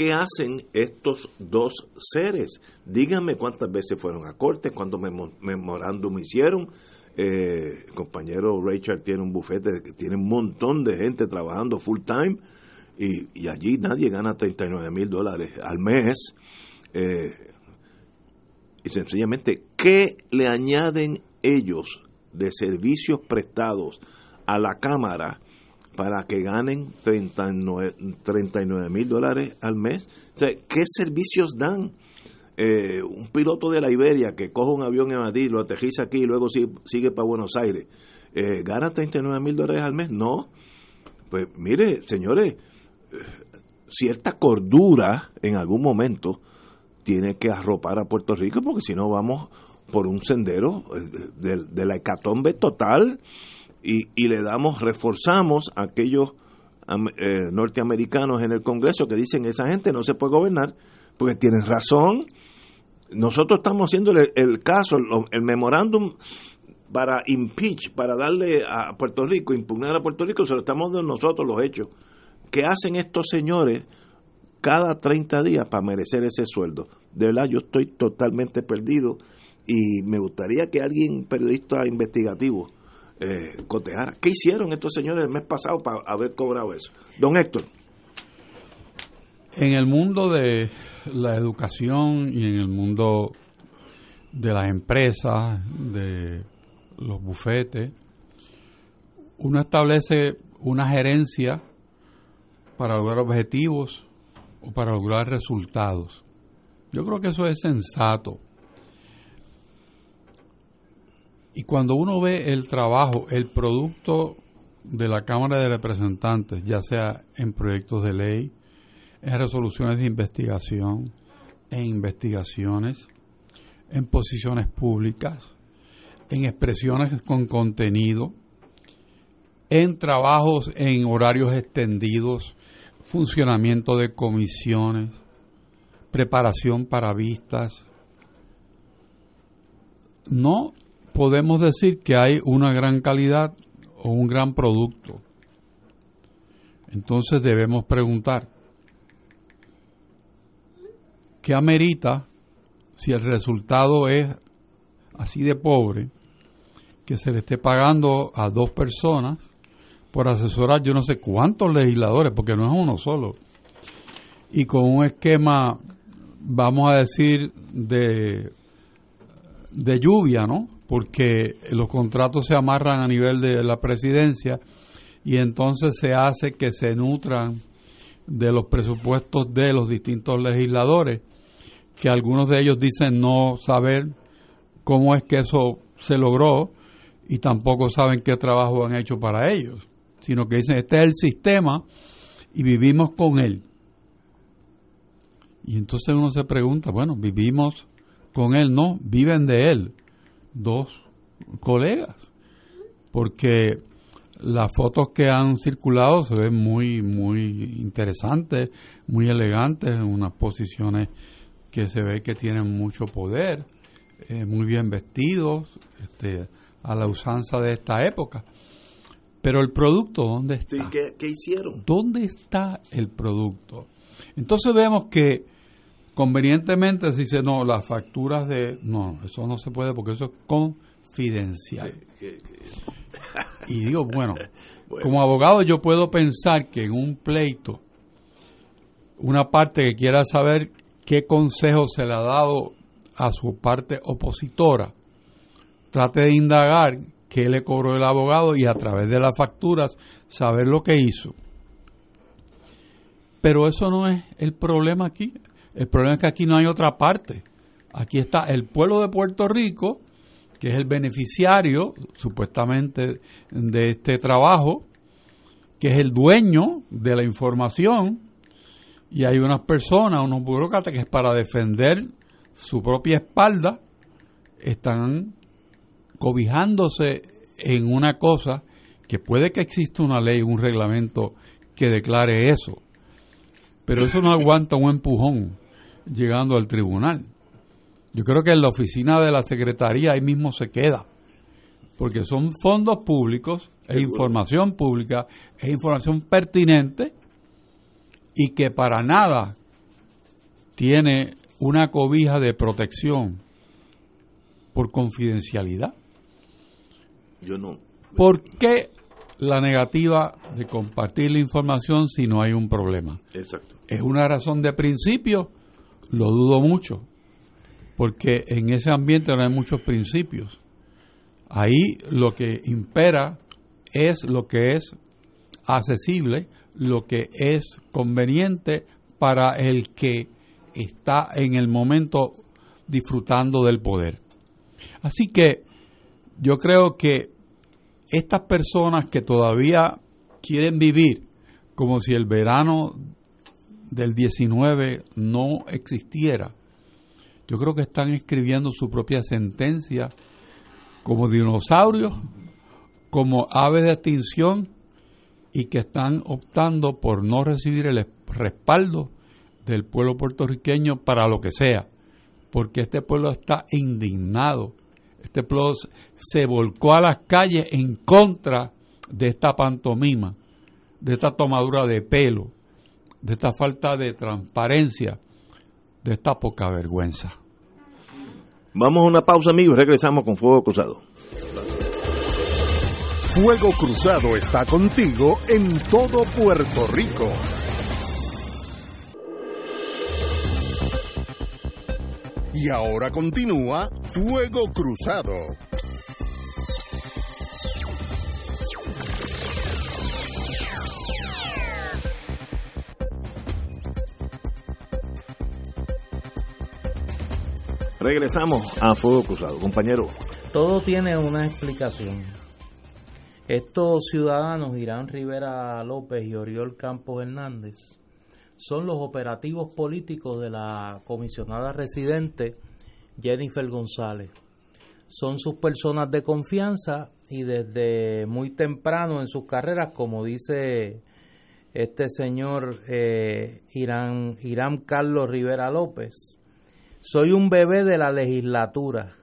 ¿Qué hacen estos dos seres? Díganme cuántas veces fueron a corte, cuántos memo- memorándum hicieron. Eh, el compañero Richard tiene un bufete que tiene un montón de gente trabajando full time y, y allí nadie gana 39 mil dólares al mes. Eh, y sencillamente, ¿qué le añaden ellos de servicios prestados a la Cámara para que ganen 39 mil dólares al mes? O sea, ¿qué servicios dan? Eh, un piloto de la Iberia que coge un avión en Madrid, lo aterriza aquí y luego sigue, sigue para Buenos Aires, eh, ¿gana 39 mil dólares al mes? No. Pues mire, señores, eh, cierta cordura en algún momento tiene que arropar a Puerto Rico porque si no vamos por un sendero eh, de, de la hecatombe total y, y le damos, reforzamos a aquellos eh, norteamericanos en el Congreso que dicen esa gente no se puede gobernar porque tienen razón. Nosotros estamos haciendo el, el caso, el, el memorándum para impeach, para darle a Puerto Rico, impugnar a Puerto Rico, se lo estamos dando nosotros los hechos. ¿Qué hacen estos señores cada 30 días para merecer ese sueldo? De verdad, yo estoy totalmente perdido y me gustaría que alguien, periodista investigativo, eh. ¿Qué hicieron estos señores el mes pasado para haber cobrado eso? Don Héctor. En el mundo de la educación y en el mundo de las empresas, de los bufetes, uno establece una gerencia para lograr objetivos o para lograr resultados. Yo creo que eso es sensato. Y cuando uno ve el trabajo, el producto de la Cámara de Representantes, ya sea en proyectos de ley, en resoluciones de investigación, en investigaciones, en posiciones públicas, en expresiones con contenido, en trabajos en horarios extendidos, funcionamiento de comisiones, preparación para vistas. No podemos decir que hay una gran calidad o un gran producto. Entonces debemos preguntar, ¿qué amerita si el resultado es así de pobre que se le esté pagando a dos personas por asesorar yo no sé cuántos legisladores, porque no es uno solo, y con un esquema, vamos a decir, de, de lluvia, ¿no? Porque los contratos se amarran a nivel de la presidencia y entonces se hace que se nutran de los presupuestos de los distintos legisladores, que algunos de ellos dicen no saber cómo es que eso se logró y tampoco saben qué trabajo han hecho para ellos, sino que dicen este es el sistema y vivimos con él. Y entonces uno se pregunta, bueno, vivimos con él, no, viven de él dos colegas, porque las fotos que han circulado se ven muy, muy interesantes, muy elegantes, en unas posiciones que se ve que tienen mucho poder, eh, muy bien vestidos, este, a la usanza de esta época. Pero el producto, ¿dónde está? ¿qué, ¿qué, hicieron? ¿Dónde está el producto? Entonces vemos que convenientemente se dice, no, las facturas de... No, eso no se puede porque eso es confidencial. Y digo, bueno, como abogado yo puedo pensar que en un pleito, una parte que quiera saber qué consejo se le ha dado a su parte opositora, trate de indagar qué le cobró el abogado y a través de las facturas saber lo que hizo. Pero eso no es el problema aquí. El problema es que aquí no hay otra parte. Aquí está el pueblo de Puerto Rico, que es el beneficiario, supuestamente, de este trabajo, que es el dueño de la información, y hay unas personas, unos burócratas, que para defender su propia espalda, están cobijándose en una cosa que puede que exista una ley, un reglamento que declare eso, pero eso no aguanta un empujón llegando al tribunal. Yo creo que en la oficina de la Secretaría ahí mismo se queda, porque son fondos públicos, e información pública, es información pertinente y que para nada tiene una cobija de protección por confidencialidad. Yo no. ¿Por qué la negativa de compartir la información si no hay un problema? Exacto. ¿Es una razón de principio? Lo dudo mucho, porque en ese ambiente no hay muchos principios. Ahí lo que impera es lo que es accesible, lo que es conveniente para el que está en el momento disfrutando del poder. Así que yo creo que estas personas que todavía quieren vivir como si el verano del 19 no existiera, yo creo que están escribiendo su propia sentencia como dinosaurios, como aves de extinción y que están optando por no recibir el respaldo del pueblo puertorriqueño para lo que sea, porque este pueblo está indignado, este pueblo se volcó a las calles en contra de esta pantomima, de esta tomadura de pelo, de esta falta de transparencia, de esta poca vergüenza. Vamos a una pausa, amigos, regresamos con Fuego Cruzado. Fuego Cruzado está contigo en todo Puerto Rico. Y ahora continúa Fuego Cruzado. Regresamos a Fuego Cruzado, compañero. Todo tiene una explicación. Estos ciudadanos, Irán Rivera López y Oriol Campos Hernández, son los operativos políticos de la comisionada residente Jennifer González. Son sus personas de confianza y desde muy temprano en sus carreras, como dice este señor eh, Irán, Irán Carlos Rivera López, soy un bebé de la legislatura.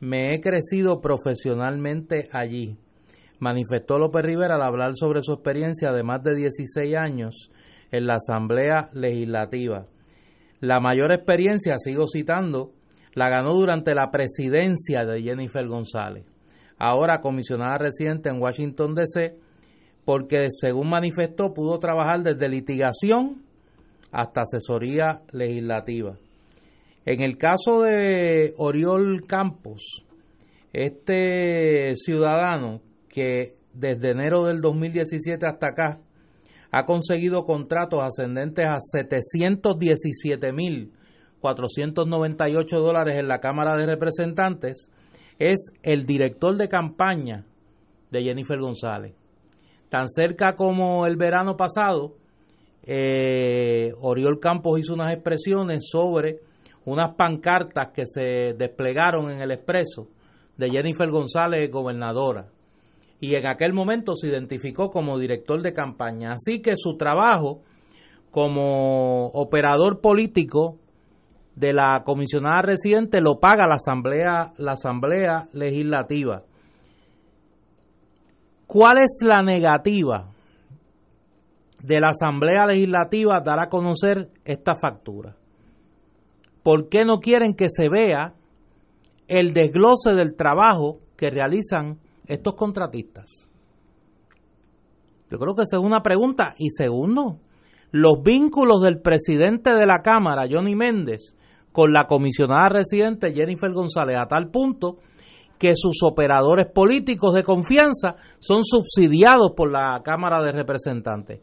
Me he crecido profesionalmente allí. Manifestó López Rivera al hablar sobre su experiencia de más de 16 años en la Asamblea Legislativa. La mayor experiencia, sigo citando, la ganó durante la presidencia de Jennifer González, ahora comisionada residente en Washington, D.C., porque según manifestó pudo trabajar desde litigación hasta asesoría legislativa. En el caso de Oriol Campos, este ciudadano que desde enero del 2017 hasta acá ha conseguido contratos ascendentes a 717.498 dólares en la Cámara de Representantes, es el director de campaña de Jennifer González. Tan cerca como el verano pasado, eh, Oriol Campos hizo unas expresiones sobre unas pancartas que se desplegaron en el expreso de Jennifer González, gobernadora. Y en aquel momento se identificó como director de campaña. Así que su trabajo como operador político de la comisionada residente lo paga la asamblea la asamblea legislativa ¿cuál es la negativa de la asamblea legislativa dar a conocer esta factura? ¿Por qué no quieren que se vea el desglose del trabajo que realizan estos contratistas? Yo creo que esa es una pregunta. Y segundo, los vínculos del presidente de la Cámara, Johnny Méndez, con la comisionada residente Jennifer González, a tal punto que sus operadores políticos de confianza son subsidiados por la Cámara de Representantes.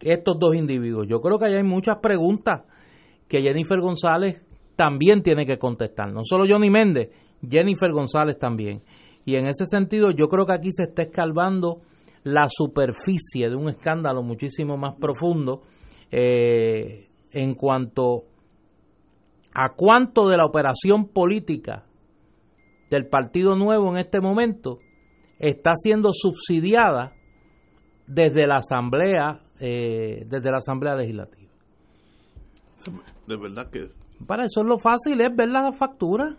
Estos dos individuos. Yo creo que hay muchas preguntas que Jennifer González también tiene que contestar. No solo Johnny Méndez, Jennifer González también. Y en ese sentido yo creo que aquí se está escalvando la superficie de un escándalo muchísimo más profundo eh, en cuanto a cuánto de la operación política del Partido Nuevo en este momento está siendo subsidiada desde la Asamblea, eh, desde la Asamblea Legislativa. De verdad que... Para eso es lo fácil, es ver la factura.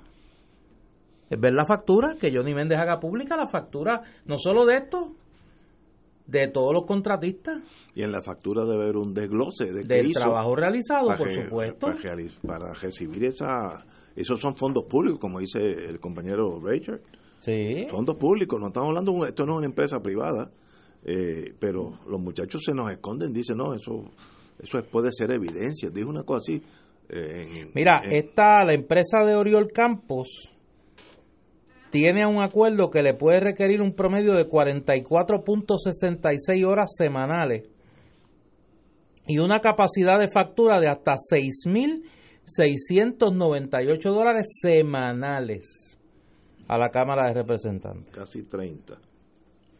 Es ver la factura, que Johnny Méndez haga pública la factura, no solo de esto, de todos los contratistas. Y en la factura debe haber un desglose de del trabajo realizado, por supuesto. Para, recibir esa, esos son fondos públicos, como dice el compañero Richard. Sí. Fondos públicos, no estamos hablando, esto no es una empresa privada, eh, pero los muchachos se nos esconden, dicen, no, eso eso puede ser evidencia. Dijo una cosa así. Mira, esta, la empresa de Oriol Campos tiene un acuerdo que le puede requerir un promedio de 44.66 horas semanales y una capacidad de factura de hasta 6.698 dólares semanales a la Cámara de Representantes. Casi 30.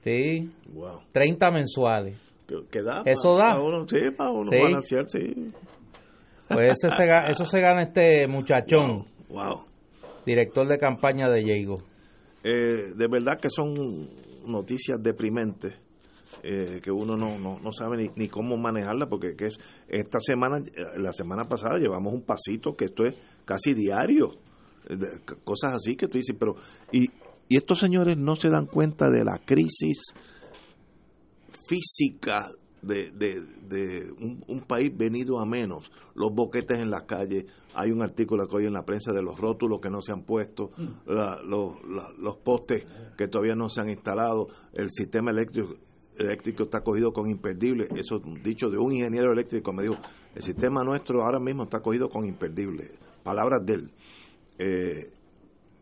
Sí. Wow. 30 mensuales. ¿Qué da? Eso da. sí, para uno balancear, sí. Pues eso se, gana, eso se gana este muchachón. Wow. Director de campaña de Diego. Eh, de verdad que son noticias deprimentes eh, que uno no, no, sabe ni, ni, cómo manejarla porque que es, esta semana, eh, la semana pasada llevamos un pasito que esto es casi diario, cosas así que tú dices, pero y, y estos señores no se dan cuenta de la crisis física de, de, un, país venido a menos, los boquetes en las calles, hay un artículo que hoy en la prensa de los rótulos que no se han puesto, mm. los, los postes que todavía no se han instalado, el sistema eléctrico eléctrico está cogido con imperdible, eso dicho de un ingeniero eléctrico me dijo, el sistema nuestro ahora mismo está cogido con imperdible, palabras de él. Eh,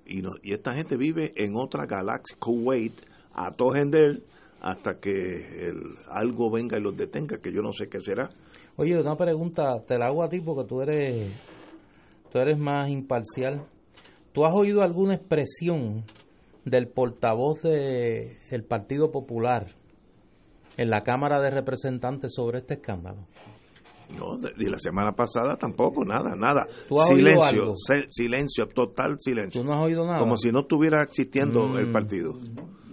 y, no, y esta gente vive en otra galaxia, Kuwait, a él hasta que el, algo venga y los detenga, que yo no sé qué será. Oye, una pregunta, te la hago a ti porque tú eres, tú eres más imparcial. ¿Tú has oído alguna expresión del portavoz del el Partido Popular en la Cámara de Representantes sobre este escándalo? No, y la semana pasada tampoco, nada, nada. silencio, silencio, total silencio. ¿Tú no has oído nada? Como si no estuviera existiendo el mm. partido.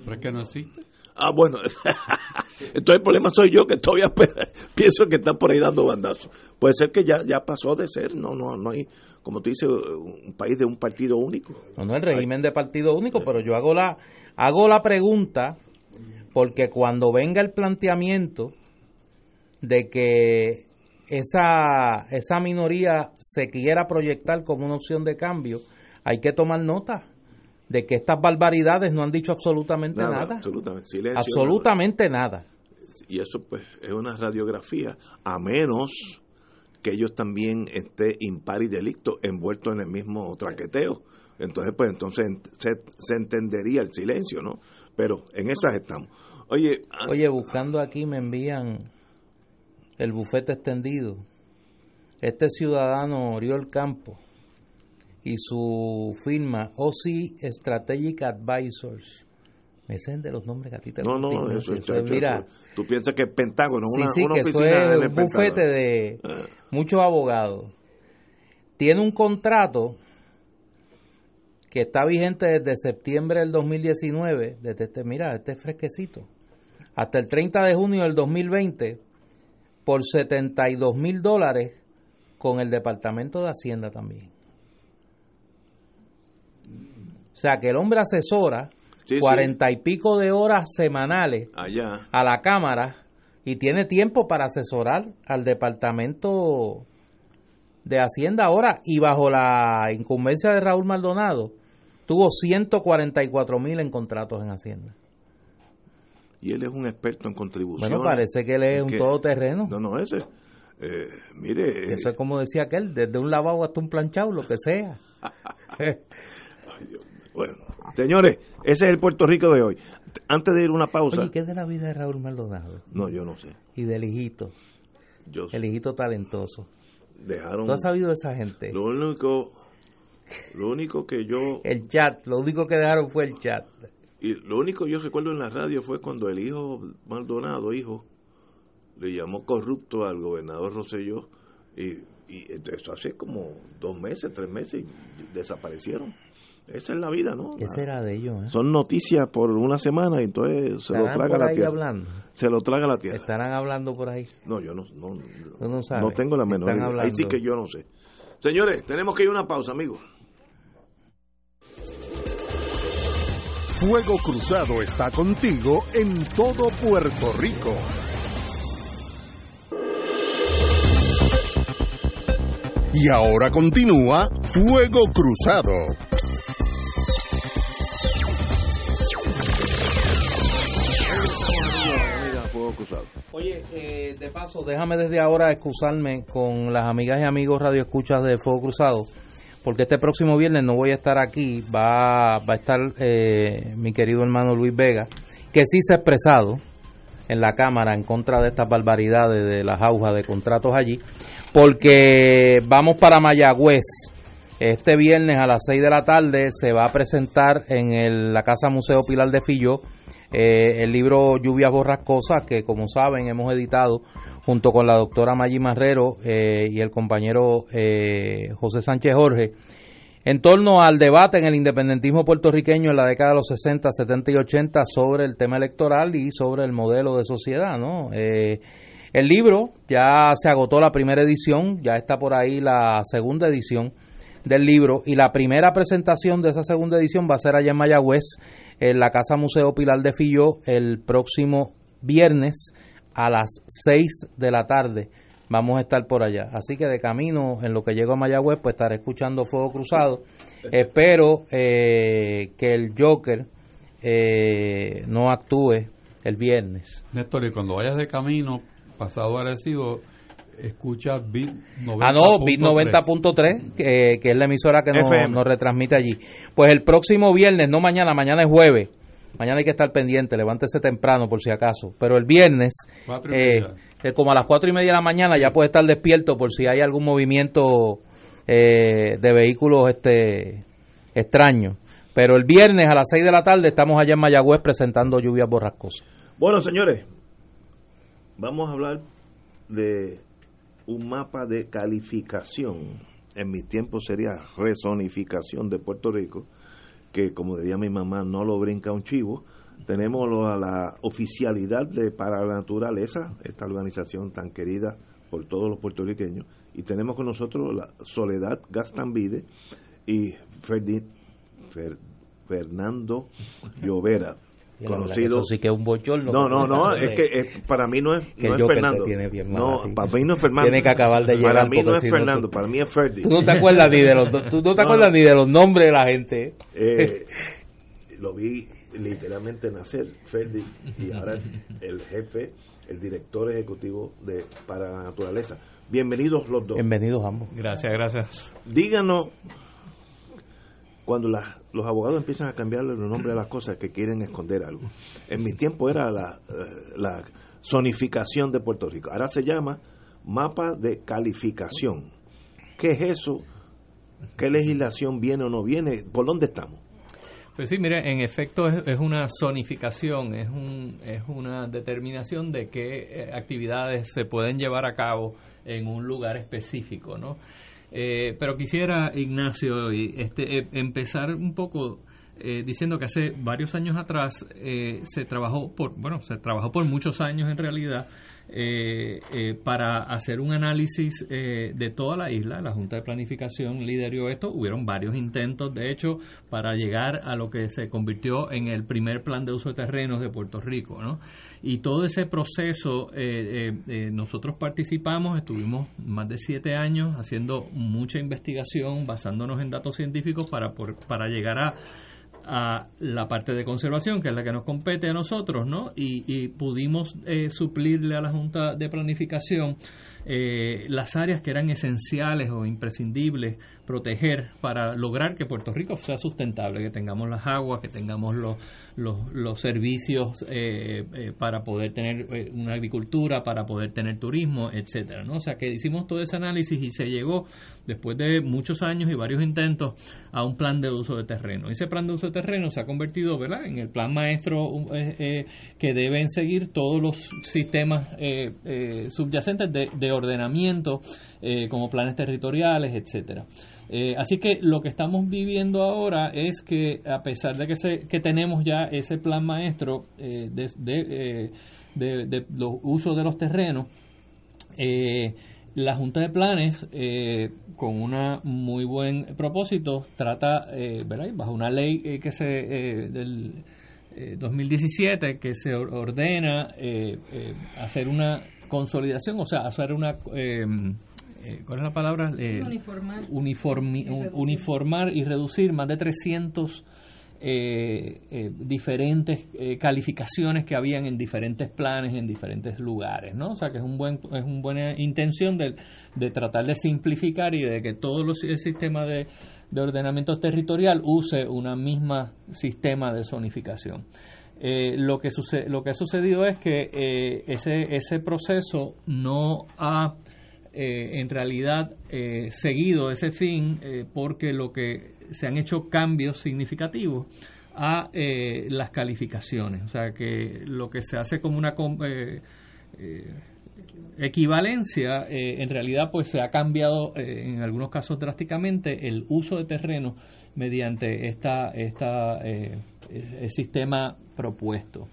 ¿Pero es que no existe? Ah, bueno, entonces el problema soy yo que todavía pienso que está por ahí dando bandazos. Puede ser que ya, ya pasó de ser, no, no, no hay, como tú dices, un país de un partido único. No, no, el régimen de partido único, pero yo hago la, hago la pregunta porque cuando venga el planteamiento de que esa, esa minoría se quiera proyectar como una opción de cambio, hay que tomar nota de que estas barbaridades no han dicho absolutamente nada. Absolutamente, absolutamente nada. Y eso pues es una radiografía, a menos que ellos también estén impar y delicto envueltos en el mismo traqueteo. Entonces, pues entonces se, se, entendería el silencio, ¿no? Pero en esas estamos. Oye, ah, Oye, buscando aquí me envían el bufete extendido. Este ciudadano Oriol Campo y su firma OC Strategic Advisors Ese es de los nombres que a ti te No, no, eso, eso chacho, Mira, eso- Tú piensas que es Pentágono, sí, una, sí, una que eso oficina es del un Pentágono. bufete de Ah. muchos abogados. Tiene un contrato que está vigente desde septiembre del 2019, desde este, mira, este es fresquecito, hasta el 30 de junio del 2020, por 72 mil dólares con el Departamento de Hacienda también. O sea que el hombre asesora Sí, sí. cuarenta y pico de horas semanales Allá. a la Cámara y tiene tiempo para asesorar al Departamento de Hacienda ahora y bajo la incumbencia de Raúl Maldonado tuvo 144 mil en contratos en Hacienda. Y él es un experto en contribuciones. Bueno, parece que él es un que- todoterreno. No, no, ese. eh, mire. Eso es como decía aquel, desde un lavabo hasta un planchado, lo que sea. Bueno, señores, ese es el Puerto Rico de hoy. Antes de ir una pausa. Oye, ¿qué es de la vida de Raúl Maldonado? No, yo no sé. Y del hijito, Yo el hijito talentoso. dejaron. ¿Tú has sabido de esa gente? Lo único, lo único que yo El chat, lo único que dejaron fue el chat. y lo único que yo recuerdo en la radio fue cuando el hijo Maldonado, hijo, le llamó corrupto al gobernador Rosselló y, y eso hace como dos meses, tres meses y desaparecieron. Esa es la vida, ¿no? ¿Qué será de ellos? eh? Son noticias por una semana y entonces se lo ¿Estarán traga por la ahí tierra. hablando? Se lo traga la tierra. ¿Estarán hablando por ahí? No, yo no, no, no tengo la menor Están idea. Ahí hablando. sí que yo no sé. Señores, tenemos que ir a una pausa, amigos. Fuego Cruzado está contigo en todo Puerto Rico. Y ahora continúa Fuego Cruzado. Oye, eh, de paso, déjame desde ahora excusarme con las amigas y amigos radioescuchas de Fuego Cruzado, porque este próximo viernes no voy a estar aquí, va, va a estar eh, mi querido hermano Luis Vega, que sí se ha expresado en la Cámara en contra de estas barbaridades de las aujas de contratos allí, porque vamos para Mayagüez. Este viernes a las 6 de la tarde se va a presentar en el- la Casa Museo Pilar de Filló eh, el libro Lluvias Borrascosas, que como saben hemos editado junto con la doctora Maggi Marrero eh, y el compañero eh, José Sánchez Jorge, en torno al debate en el independentismo puertorriqueño en la década de los 60, 70 y 80 sobre el tema electoral y sobre el modelo de sociedad, ¿no? El libro ya se agotó la primera edición, ya está por ahí la segunda edición del libro y la primera presentación de esa segunda edición va a ser allá en Mayagüez, en la Casa Museo Pilar de Filló, el próximo viernes a las 6 de la tarde. Vamos a estar por allá. Así que de camino, en lo que llego a Mayagüez, pues estaré escuchando Fuego Cruzado. Espero eh, que el Joker eh, no actúe el viernes. Néstor, y cuando vayas de camino, pasado Arecibo, escucha Bit 90.3. Ah, no, Bit 90.3, que, que es la emisora que nos, retransmite allí. Pues el próximo viernes, no mañana, mañana es jueves. Mañana hay que estar pendiente, levántese temprano por si acaso. Pero el viernes, eh, eh, como a las cuatro y media de la mañana, ya puede estar despierto por si hay algún movimiento eh, de vehículos este extraños. Pero el viernes a las seis de la tarde estamos allá en Mayagüez presentando lluvias borrascosas. Bueno, señores, vamos a hablar de un mapa de calificación. En mi tiempo sería rezonificación de Puerto Rico, que como diría mi mamá, no lo brinca un chivo. Tenemos lo- a la oficialidad de para la naturaleza, esta organización tan querida por todos los puertorriqueños, y tenemos con nosotros la Soledad Gastambide y Ferdi- Fer- Fernando Llovera, Conocido Eso sí que es un bochorno. no, no, no, es que es- para mí no es, Que no es Fernando. tiene bien mal no, para mí no es Fernando. Tiene que acabar de llegar, Para mí no es Fernando, tú- para mí es Ferdi. Tú no te acuerdas ni de los, tú no te No, acuerdas no. ni de los nombres de la gente. Eh, lo vi literalmente nacer, Ferdi, y ahora el jefe, el director ejecutivo de Para la Naturaleza. Bienvenidos los dos. Bienvenidos ambos. Gracias, gracias. Díganos, cuando las- los abogados empiezan a cambiarle los nombres a las cosas que quieren esconder algo. En mi tiempo era la, eh, la zonificación de Puerto Rico. Ahora se llama mapa de calificación. ¿Qué es eso? ¿Qué legislación viene o no viene? ¿Por dónde estamos? Pues sí, mire, en efecto es, una zonificación, es, un, es una determinación de qué eh, actividades se pueden llevar a cabo en un lugar específico, ¿no? Eh, pero quisiera, Ignacio, este, eh, empezar un poco diciendo que hace varios años atrás se trabajó por, bueno, se trabajó por muchos años en realidad eh, eh, para hacer un análisis eh, de toda la isla. La Junta de Planificación lideró esto. Hubieron varios intentos, de hecho, para llegar a lo que se convirtió en el primer plan de uso de terrenos de Puerto Rico. ¿no? Y todo ese proceso, nosotros participamos, estuvimos más de siete años haciendo mucha investigación, basándonos en datos científicos para, para llegar a a la parte de conservación, que es la que nos compete a nosotros, ¿no? Y, pudimos eh, suplirle a la Junta de Planificación eh, las áreas que eran esenciales o imprescindibles proteger para lograr que Puerto Rico sea sustentable, que tengamos las aguas, que tengamos los, los, servicios eh, eh, para poder tener una agricultura, para poder tener turismo, etcétera, ¿no? O sea que hicimos todo ese análisis y se llegó después de muchos años y varios intentos a un plan de uso de terreno. Ese plan de uso de terreno se ha convertido, ¿verdad?, en el plan maestro que deben seguir todos los sistemas subyacentes de, de ordenamiento, eh, como planes territoriales, etcétera. Eh, así que lo que estamos viviendo ahora es que a pesar de que, se, que tenemos ya ese plan maestro eh, de, de, los usos de los terrenos, la Junta de Planes, con un muy buen propósito, trata, ¿verdad? bajo una ley que se del 2017 que se ordena hacer una consolidación, o sea, hacer una... Eh, ¿Cuál es la palabra? Eh, uniformar. uniformar y reducir más de 300 eh, diferentes calificaciones que habían en diferentes planes, en diferentes lugares, ¿no? O sea que es un buen es una buena intención de, de tratar de simplificar y de que todo los, el sistema de, de ordenamiento territorial use una misma sistema de zonificación. Eh, lo, que lo que ha sucedido es que eh, ese, ese proceso no ha eh, en realidad seguido ese fin porque lo que se han hecho cambios significativos a las calificaciones. O sea que lo que se hace como una equivalencia, en realidad pues se ha cambiado en algunos casos drásticamente el uso de terreno mediante esta, esta el sistema propuesto.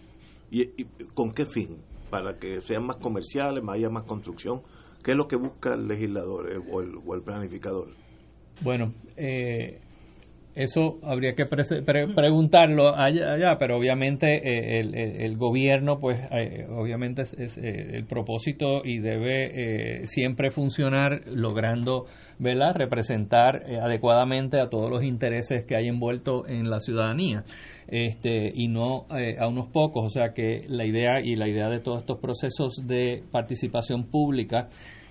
¿Y, con qué fin? Para que sean más comerciales, haya más construcción. ¿Qué es lo que busca el legislador o, el, o el planificador? Bueno, eh, eso habría que preguntarlo allá, pero obviamente eh, el, gobierno, pues eh, obviamente es, eh, el propósito y debe siempre funcionar logrando, ¿verdad? Representar adecuadamente a todos los intereses que hay envuelto en la ciudadanía, este y no a unos pocos. O sea que la idea y la idea de todos estos procesos de participación pública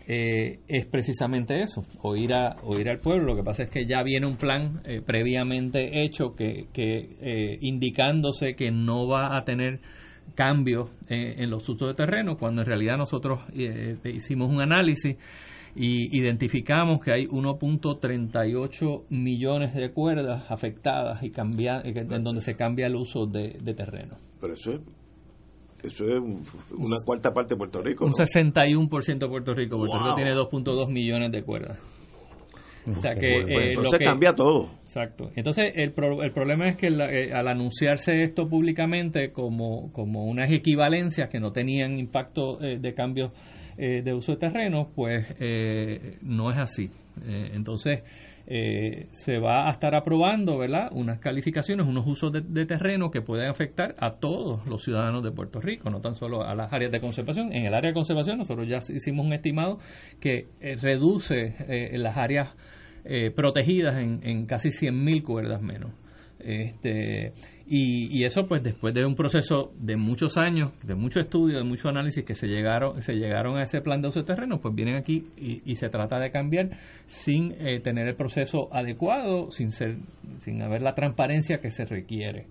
eh, es precisamente eso, oír, a, oír al pueblo. Lo que pasa es que ya viene un plan eh, previamente hecho que, que eh, indicándose que no va a tener cambios en los usos de terreno, cuando en realidad nosotros hicimos un análisis y identificamos que hay 1.38 millones de cuerdas afectadas y cambia, en donde se cambia el uso de, de terreno. Pero eso es eso es una cuarta parte de Puerto Rico. Un 61% de Puerto Rico. Puerto Rico tiene 2.2 millones de cuerdas. O sea que, eh, entonces cambia todo. Exacto. Entonces el, el problema es que eh, al anunciarse esto públicamente como, como unas equivalencias que no tenían impacto eh, de cambio de uso de terreno, pues no es así. entonces eh, se va a estar aprobando ¿verdad? unas calificaciones, unos usos de, terreno que pueden afectar a todos los ciudadanos de Puerto Rico, no tan solo a las áreas de conservación. En el área de conservación nosotros ya hicimos un estimado que eh, reduce eh, las áreas protegidas en, en casi 100.000 cuerdas menos. Este, y, eso pues después de un proceso de muchos años, de mucho estudio, de mucho análisis que se llegaron, se llegaron a ese plan de uso de terreno, pues vienen aquí y, se trata de cambiar sin eh, tener el proceso adecuado, sin ser, sin haber la transparencia que se requiere.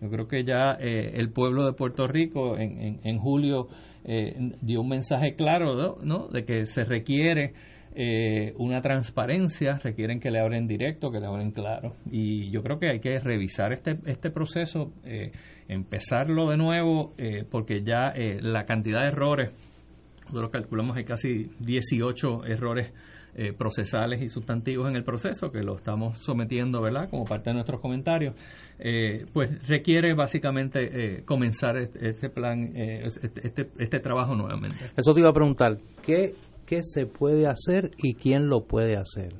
Yo creo que ya eh, el pueblo de Puerto Rico en, en, julio eh, dio un mensaje claro ¿no? de que se requiere eh, una transparencia, requieren que le hablen directo, que le hablen claro. Y yo creo que hay que revisar este, este proceso, eh, empezarlo de nuevo, eh, porque ya la cantidad de errores, nosotros calculamos hay casi 18 errores procesales y sustantivos en el proceso, que lo estamos sometiendo, ¿verdad?, como parte de nuestros comentarios, pues requiere básicamente comenzar este, este plan, este, este, este trabajo nuevamente. Eso te iba a preguntar, ¿qué qué se puede hacer y quién lo puede hacer.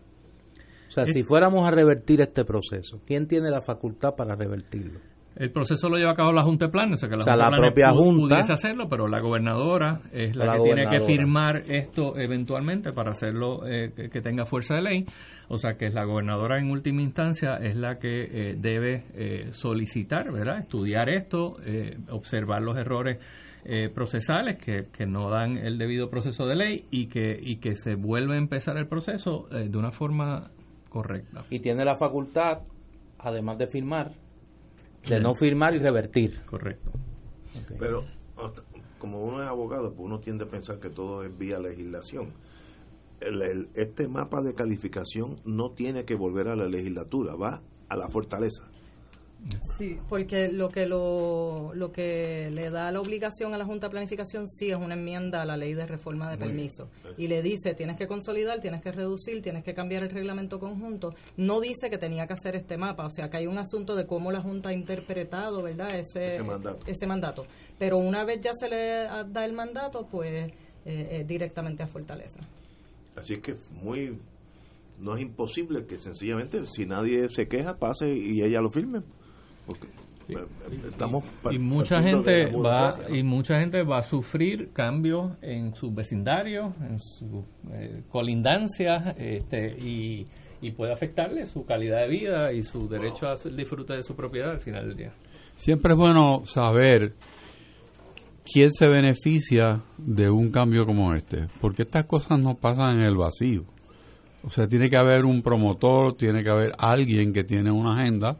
O sea, si fuéramos a revertir este proceso, ¿quién tiene la facultad para revertirlo? El proceso lo lleva a cabo la Junta de Planes, o sea, que la, Junta la propia Junta pudiese hacerlo, pero la gobernadora es la, que tiene que firmar esto eventualmente para hacerlo eh, que tenga fuerza de ley. O sea, que es la gobernadora en última instancia es la que eh, debe eh, solicitar, ¿verdad? Estudiar esto, observar los errores eh, procesales que, que, no dan el debido proceso de ley y que, y que se vuelve a empezar el proceso eh, de una forma correcta. Y tiene la facultad, además de firmar, de no firmar y revertir. Correcto. Pero como uno es abogado, pues uno tiende a pensar que todo es vía legislación. este mapa de calificación no tiene que volver a la legislatura, va a la fortaleza. Sí, porque lo que lo, lo que le da la obligación a la Junta de Planificación sí es una enmienda a la ley de reforma de permiso y le dice tienes que consolidar, tienes que reducir, tienes que cambiar el reglamento conjunto. No dice que tenía que hacer este mapa, o sea que hay un asunto de cómo la Junta ha interpretado, ¿verdad? Ese, ese mandato. Pero una vez ya se le da el mandato, pues eh, directamente a Fortaleza. Así que muy no es imposible que sencillamente si nadie se queja pase y ella lo firme estamos y mucha gente va y mucha gente va a sufrir cambios en su vecindario en su eh, colindancia este, y, y, puede afectarle su calidad de vida y su derecho a disfrute de su propiedad al final del día. Siempre es bueno saber quién se beneficia de un cambio como este porque estas cosas no pasan en el vacío. O sea tiene que haber un promotor tiene que haber alguien que tiene una agenda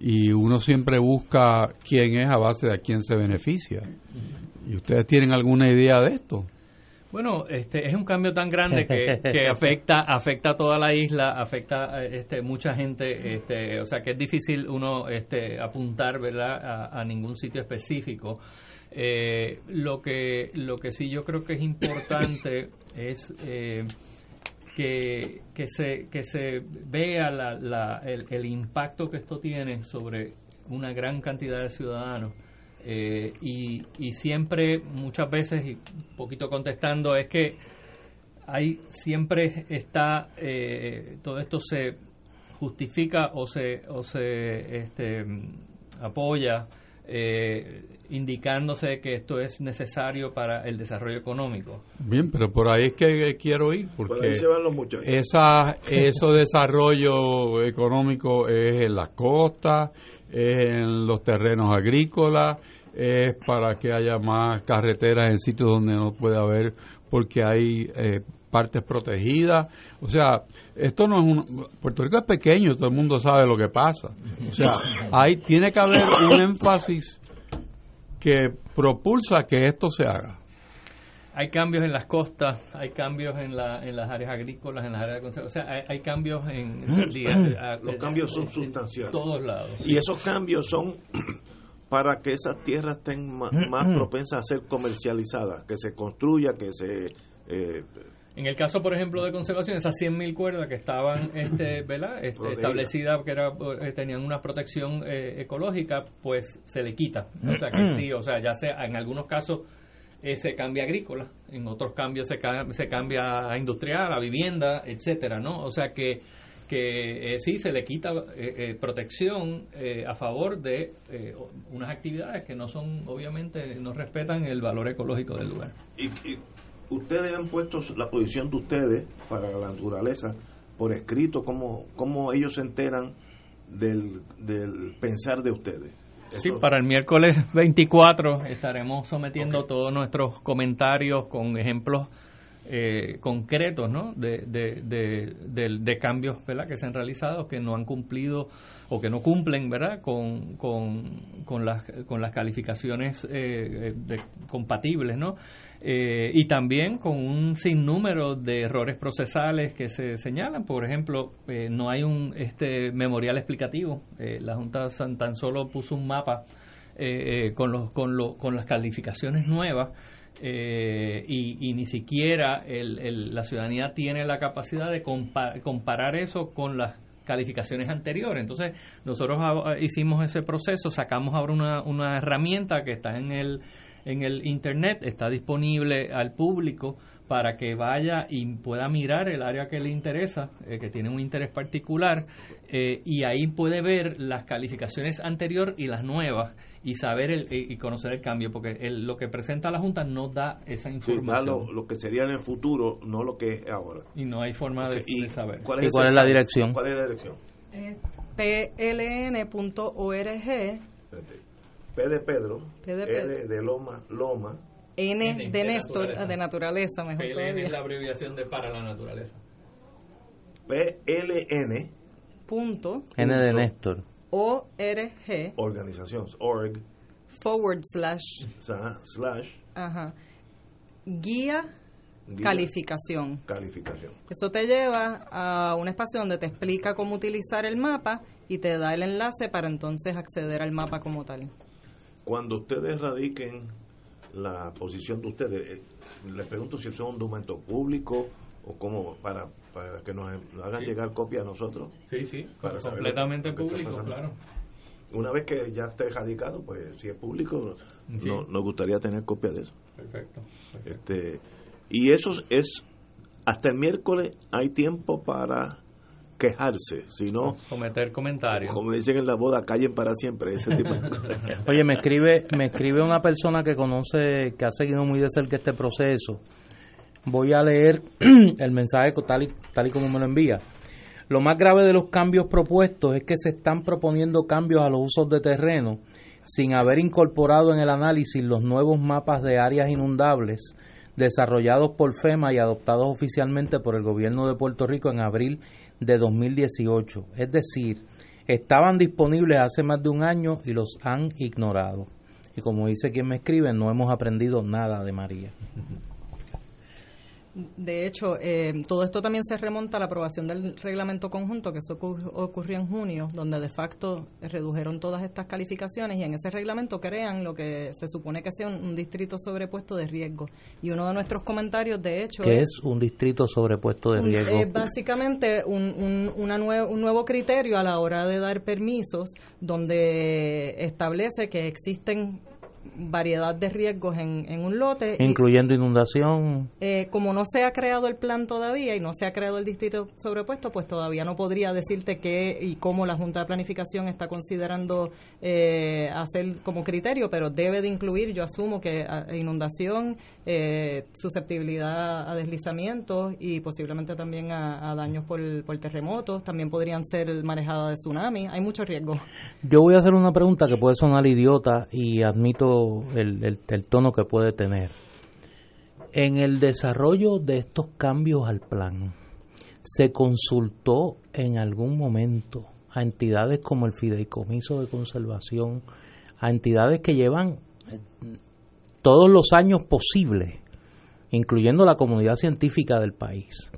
y uno siempre busca quién es a base de a quién se beneficia. ¿Y ustedes tienen alguna idea de esto? Bueno, este es un cambio tan grande que, que afecta afecta a toda la isla, afecta a este, mucha gente, este, o sea que es difícil uno este, apuntar, ¿verdad? A, ningún sitio específico. Eh, lo que lo que sí yo creo que es importante es eh, que, que, se, que se vea la, el, impacto que esto tiene sobre una gran cantidad de ciudadanos. Eh, y, y, siempre, muchas veces, y un poquito contestando, es que hay siempre está, eh, todo esto se justifica o se, o se este, apoya eh, indicándose que esto es necesario para el desarrollo económico. Bien, pero por ahí es que quiero ir, porque esa, eso desarrollo económico es en las costas, es en los terrenos agrícolas, es para que haya más carreteras en sitios donde no puede haber, porque hay eh, partes protegidas. O sea, esto no es un... Puerto Rico es pequeño, todo el mundo sabe lo que pasa. O sea, ahí tiene que haber un énfasis que propulsa que esto se haga. Hay cambios en las costas, hay cambios en, la, en las áreas agrícolas, en las áreas de conservación. O sea, hay, cambios en... Los cambios son sustanciales. todos lados. Y esos cambios son para que esas tierras estén más, propensas a ser comercializadas, que se construya, que se... Eh, en el caso, por ejemplo, de conservación, esas 100.000 cuerdas que estaban este, ¿verdad? Este, establecidas, que era, eh, tenían una protección eh, ecológica, pues se le quita. O sea que sí, o sea, ya sea en algunos casos eh, se cambia agrícola, en otros cambios se, se cambia a industrial, a vivienda, etcétera, ¿no? O sea que que sí se le quita protección a favor de unas actividades que no son, obviamente, no respetan el valor ecológico del lugar. y ustedes han puesto la posición de ustedes para la naturaleza por escrito, cómo, cómo ellos se enteran del, del pensar de ustedes. Sí, para el miércoles 24 estaremos sometiendo todos nuestros comentarios con ejemplos eh, concretos ¿no? de, de, de, cambios ¿verdad? que se han realizado que no han cumplido o que no cumplen ¿verdad? Con, con, las, con las calificaciones eh, compatibles ¿no? Eh, y también con un sinnúmero de errores procesales que se señalan. Por ejemplo, no hay un este memorial explicativo. la Junta tan solo puso un mapa con, los, con, lo, con las calificaciones nuevas eh, y, ni siquiera la ciudadanía tiene la capacidad de comparar eso con las calificaciones anteriores. Entonces, nosotros hicimos ese proceso, sacamos ahora una, una herramienta que está en el, en el Internet, está disponible al público para que vaya y pueda mirar el área que le interesa, eh, que tiene un interés particular, eh, y ahí puede ver las calificaciones anteriores y las nuevas y saber el, y conocer el cambio, porque lo que presenta la Junta no da esa información. lo, que sería en el futuro, no lo que es ahora. Y no hay forma de, saber. ¿Cuál es, ¿Y cuál es la dirección? ¿Cuál es la dirección? pln.org. P de Pedro, P de, L de Loma, Loma, N, de, Néstor, de naturaleza, mejor PLN es la abreviación de para la naturaleza. PLN. Punto. N de Néstor. ORG. Organización, org. Forward slash. slash. Ajá. Guía, calificación. Calificación. Eso te lleva a un espacio donde te explica cómo utilizar el mapa y te da el enlace para entonces acceder al mapa como tal. Cuando ustedes radiquen la posición de ustedes. Eh, les pregunto si es un documento público o como para, para que nos hagan llegar copia a nosotros. Sí, sí, completamente público, claro. Una vez que ya esté radicado, pues si es público, nos gustaría tener copia de eso. Perfecto, Este, y eso es, hasta el miércoles hay tiempo para quejarse, sino cometer comentarios. Como dicen en la boda, callen para siempre, ese tipo Oye, me escribe, me escribe una persona que conoce, que ha seguido muy de cerca este proceso. Voy a leer el mensaje tal y, tal y como me lo envía. Lo más grave de los cambios propuestos es que se están proponiendo cambios a los usos de terreno sin haber incorporado en el análisis los nuevos mapas de áreas inundables desarrollados por FEMA y adoptados oficialmente por el gobierno de Puerto Rico en abril de 2018. Es decir, estaban disponibles hace más de un año y los han ignorado. Y como dice quien me escribe, no hemos aprendido nada de María. De hecho, eh, todo esto también se remonta a la aprobación del reglamento conjunto, que eso ocurrió en junio, donde de facto redujeron todas estas calificaciones y en ese reglamento crean lo que se supone que sea un, distrito sobrepuesto de riesgo. Y uno de nuestros comentarios, de hecho... ¿Qué es, un distrito sobrepuesto de riesgo? Es básicamente un, una un nuevo criterio a la hora de dar permisos, donde establece que existen variedad de riesgos en, en un lote. Incluyendo inundación. Eh, como no se ha creado el plan todavía y no se ha creado el distrito sobrepuesto, pues todavía no podría decirte qué y cómo la Junta de Planificación está considerando eh, hacer como criterio, pero debe de incluir, yo asumo que inundación, eh, susceptibilidad a deslizamientos y posiblemente también a, daños por, por terremotos, también podrían ser manejadas de tsunami, hay mucho riesgo. Yo voy a hacer una pregunta que puede sonar idiota y admito el, tono que puede tener. En el desarrollo de estos cambios al plan, ¿se consultó en algún momento a entidades como el Fideicomiso de Conservación, a entidades que llevan eh, todos los años posibles, incluyendo la comunidad científica del país?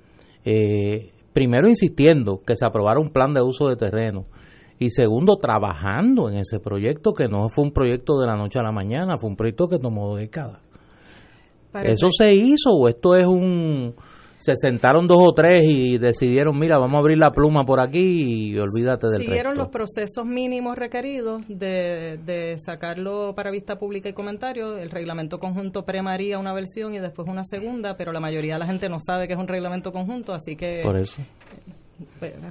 Eh, primero insistiendo que se aprobara un plan de uso de terreno, y segundo, trabajando en ese proyecto que no fue un proyecto de la noche a la mañana, fue un proyecto que tomó décadas. ¿Eso se hizo o esto es un... Se sentaron dos o tres y decidieron, mira, vamos a abrir la pluma por aquí y olvídate del Siguieron los procesos mínimos requeridos de, de sacarlo para vista pública y comentario. El reglamento conjunto premaría una versión y después una segunda, pero la mayoría de la gente no sabe que es un reglamento conjunto, así que... Por eso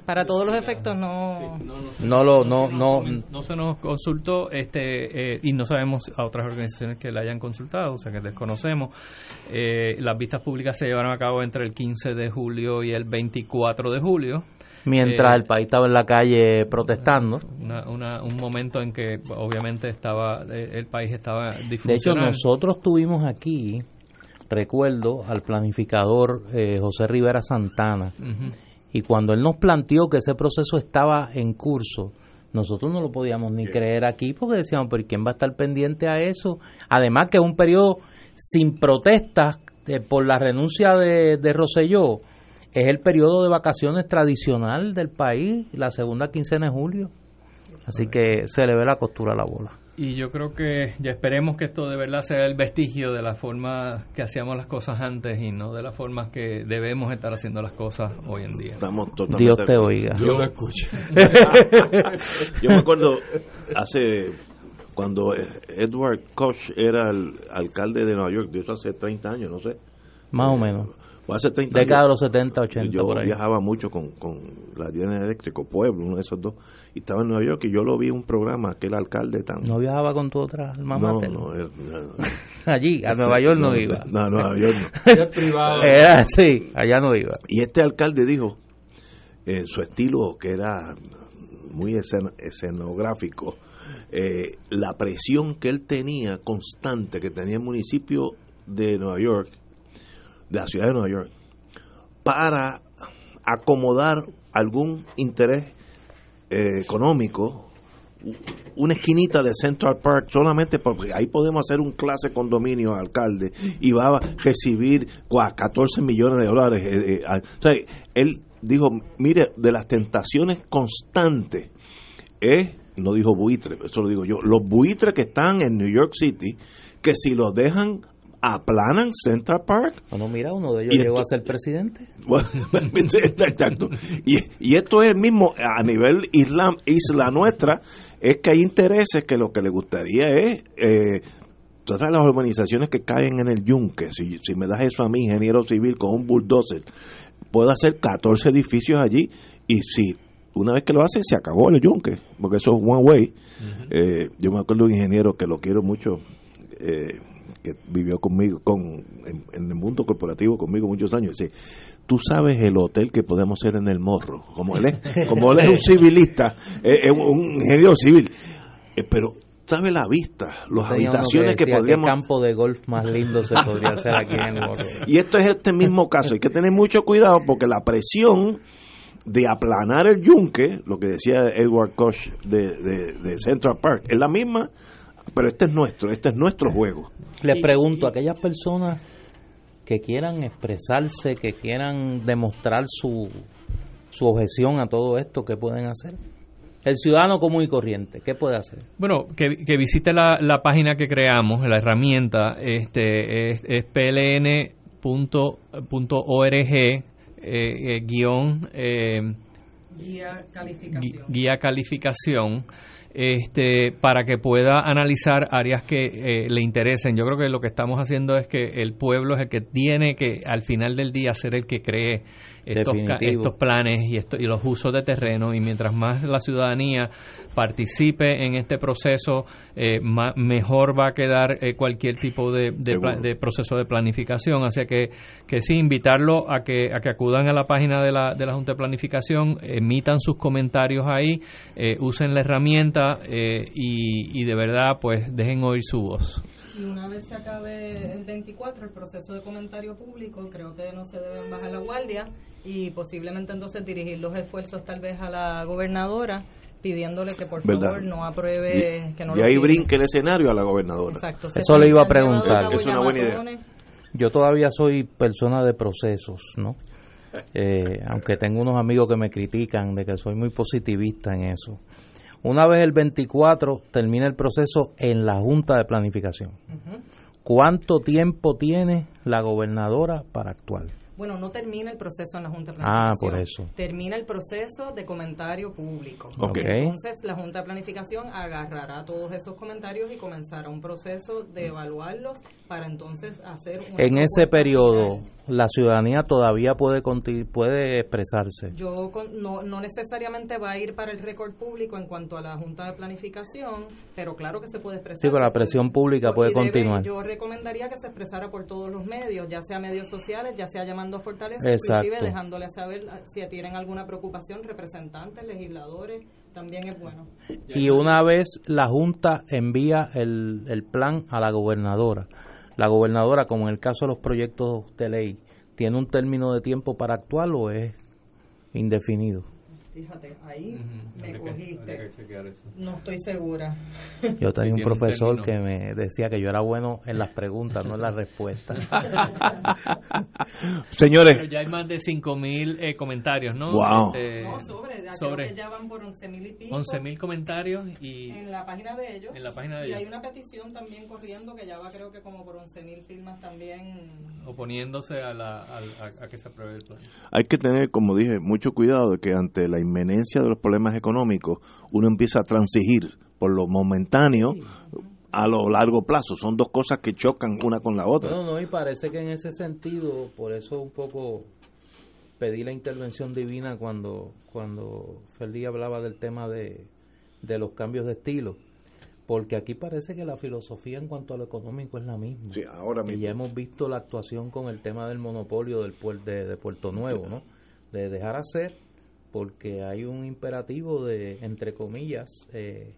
para todos los efectos no. no, lo no no. no se nos consultó este eh, y no sabemos a otras organizaciones que la hayan consultado o sea que desconocemos. Eh, las vistas públicas se llevaron a cabo entre el 15 de julio y el 24 de julio. Mientras eh, el país estaba en la calle protestando. Un momento en que obviamente estaba el país estaba de hecho nosotros tuvimos aquí recuerdo al planificador eh, José Rivera Santana. Y cuando él nos planteó que ese proceso estaba en curso, nosotros no lo podíamos ni creer aquí porque decíamos, pero ¿quién va a estar pendiente a eso? Además que es un periodo sin protestas eh, por la renuncia de, de Rosselló, es el periodo de vacaciones tradicional del país, la segunda quincena de julio. Así que se le ve la costura a la bola. Y yo creo que ya esperemos que esto de verdad sea el vestigio de la forma que hacíamos las cosas antes y no de la forma que debemos estar haciendo las cosas hoy en día. Estamos Dios te oiga. Yo lo escucho. Yo me acuerdo hace cuando Edward Koch era el alcalde de Nueva York, de eso hace 30 años, no sé. Más o menos. O hace 30 Década de años. los 70, 80, Yo por ahí. viajaba mucho con, con la General Eléctrico, Pueblo, uno de esos dos. Y estaba en Nueva York y yo lo vi en un programa, aquel alcalde tan... ¿No viajaba con tu otra alma no, mater? no, era- no. Allí, a Nueva York no, iba. No, no, Nueva York no. Era privado. Era, sí, allá no iba. Y este alcalde dijo, eh, su estilo que era muy escen- escenográfico, eh, la presión que él tenía constante, que tenía el municipio de Nueva York, de la ciudad de Nueva York, para acomodar algún interés eh, económico, una esquinita de Central Park solamente porque ahí podemos hacer un clase condominio alcalde y va a recibir cua- 14 millones de dólares. eh, eh, él dijo, mire, de las tentaciones constantes es, no dijo buitre, eso lo digo yo, los buitres que están en New York City, que si los dejan aplanan Central Park, Bueno, mira, uno de ellos Y llegó a ser presidente. bueno, exacto. Y, y esto es el mismo a nivel islam, isla nuestra, es que hay intereses que lo que le gustaría es eh, todas las urbanizaciones que caen en el yunque. Si, si me das eso a mí, ingeniero civil, con un bulldozer, puedo hacer 14 edificios allí y si una vez que lo hace se acabó el yunque, porque eso es one way. Eh, yo me acuerdo de un ingeniero que lo quiero mucho. eh, que vivió conmigo con en, en el mundo corporativo conmigo muchos años. Dice tú sabes el hotel que podemos hacer en el morro como él es como él es un civilista eh, es un, ingeniero civil. Eh, pero sabe la vista las Tenía habitaciones que, decía podríamos ¿Qué campo de golf más lindo se podría hacer aquí en el Morro? y esto es este mismo caso. Hay que tener mucho cuidado porque la presión de aplanar el yunque lo que decía Edward Koch de, de, de Central Park es la misma pero este es nuestro este es nuestro juego Les pregunto, a aquellas personas que quieran expresarse, que quieran demostrar su, su objeción a todo esto, ¿qué pueden hacer? El ciudadano común y corriente, ¿qué puede hacer? Bueno, que, que visite la, la página que creamos, la herramienta, este es, es pln.org eh, eh, guion eh, Guía calificación. guía calificación este para que pueda analizar áreas que eh, le interesen. Yo creo que lo que estamos haciendo es que el pueblo es el que tiene que al final del día ser el que cree estos, estos planes y, esto, y los usos de terreno y mientras más la ciudadanía participe en este proceso, eh, ma- mejor va a quedar eh, cualquier tipo de, de proceso de planificación. Así que, que sí, invitarlo a que, a que acudan a la página de la, de la Junta de Planificación, emitan sus comentarios ahí, eh, usen la herramienta eh, y, y de verdad pues dejen oír su voz. Y una vez se acabe el 24, el proceso de comentario público, creo que no se deben bajar la guardia y posiblemente entonces dirigir los esfuerzos tal vez a la gobernadora pidiéndole que por ¿Verdad? favor no apruebe, y, que no y lo ahí brinque el escenario a la gobernadora Exacto. Eso le iba a preguntar. Es una buena idea. Yo todavía soy persona de procesos, ¿no? Eh, aunque tengo unos amigos que me critican de que soy muy positivista en eso. Una vez el 24 termina el proceso en la Junta de Planificación. ¿Cuánto tiempo tiene la gobernadora para actuar? Bueno, no termina el proceso en la Junta de Ah, Planificación. por eso. Termina el proceso de comentario público. Ok. Entonces, la Junta de Planificación agarrará todos esos comentarios y comenzará un proceso de evaluarlos para entonces hacer una En ese periodo, la ciudadanía todavía puede puede expresarse. Yo con- no, no necesariamente va a ir para el récord público en cuanto a la Junta de Planificación, pero claro que se puede expresar. Sí, pero la presión pública puede debe- continuar. Yo recomendaría que se expresara por todos los medios, ya sea medios sociales, ya sea llamando a Fortaleza, Exacto. inclusive dejándole saber ah, si tienen alguna preocupación, representantes, legisladores, también es bueno. Y una vez la Junta envía el, el plan a la gobernadora, la gobernadora, como en el caso de los proyectos de ley, tiene un término de tiempo para actuar o es indefinido? Fíjate, ahí me cogiste. no estoy segura. Yo tenía un profesor que me decía que yo era bueno en las preguntas, no en las respuestas. Señores. Pero ya hay más de 5.000 eh, comentarios, ¿no? Wow. Este, no, sobre, ya sobre creo que ya van por 11.000 y pico. 11.000 comentarios y... En la página de ellos. En la página de y ellos. hay una petición también corriendo que ya va creo que como por 11.000 firmas también. Oponiéndose a, la, a, a- a que se apruebe el plan. Hay que tener, como dije, mucho cuidado de que ante la inmenencia de los problemas económicos uno empieza a transigir por lo momentáneo a lo largo plazo. Son dos cosas que chocan una con la otra. No, no, y parece que en ese sentido, por eso un poco pedí la intervención divina cuando, cuando Ferdi hablaba del tema de, de los cambios de estilo, porque aquí parece que la filosofía en cuanto a lo económico es la misma. Sí, ahora Y mismo. ya hemos visto la actuación con el tema del monopolio del puer- de, de Puerto Nuevo, ¿no? De dejar hacer, porque hay un imperativo de, entre comillas, eh,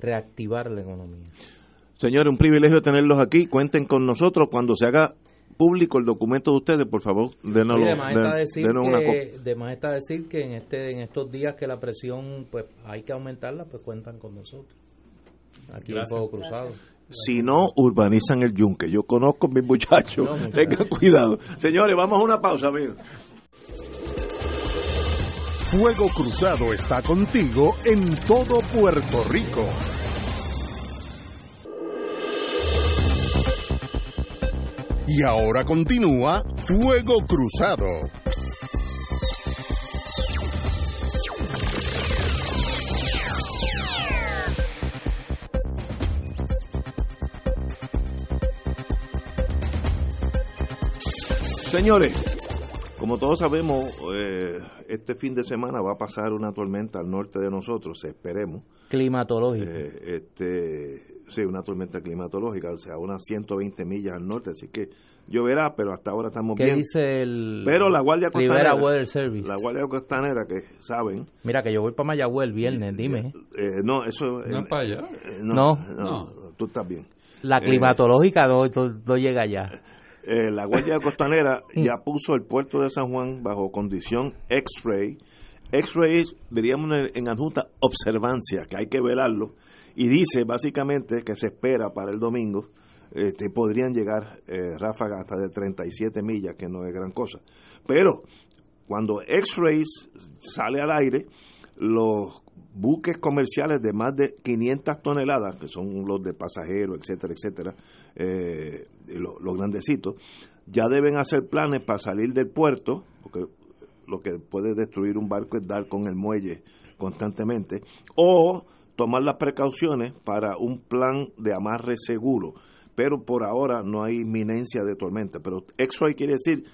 reactivar la economía. Señores, un privilegio tenerlos aquí. Cuenten con nosotros cuando se haga público el documento de ustedes, por favor, denos, Sí, de más está den- decir denos una que, copia. de más está decir que en este en estos días que la presión pues hay que aumentarla pues cuentan con nosotros aquí en Gracias. Fuego Cruzado Si no, urbanizan el yunque. Yo conozco a mis muchachos. No, muchachos. Tengan cuidado. Señores, vamos a una pausa, amigos. Fuego Cruzado está contigo en todo Puerto Rico. Y ahora continúa Fuego Cruzado. Señores, como todos sabemos, eh, este fin de semana va a pasar una tormenta al norte de nosotros, esperemos. climatológico Eh, este, sí, una tormenta climatológica, o sea, unas 120 millas al norte, así que lloverá, pero hasta ahora estamos ¿qué bien. dice el Pero la Guardia Rivera Costanera, Weather Service la Guardia Costanera que saben, mira que yo voy para Mayagüez el viernes dime eh, no, eso No eh, para allá. eh, No. no, tú estás bien. la Eh, climatológica no- no llega allá Eh, la Guardia Costanera ya puso el puerto de San Juan bajo condición X-ray. X-ray, diríamos en, adjunta, observancia, que hay que velarlo. Y dice básicamente que se espera para el domingo, este, podrían llegar eh, ráfagas hasta de 37 millas, que no es gran cosa. Pero cuando X-Rays sale al aire, los buques comerciales de más de 500 toneladas, que son los de pasajeros, etcétera, etcétera, eh, los grandecitos, ya deben hacer planes para salir del puerto, porque lo que puede destruir un barco es dar con el muelle constantemente, o tomar las precauciones para un plan de amarre seguro. Pero por ahora no hay inminencia de tormenta. Pero X-ray quiere decir,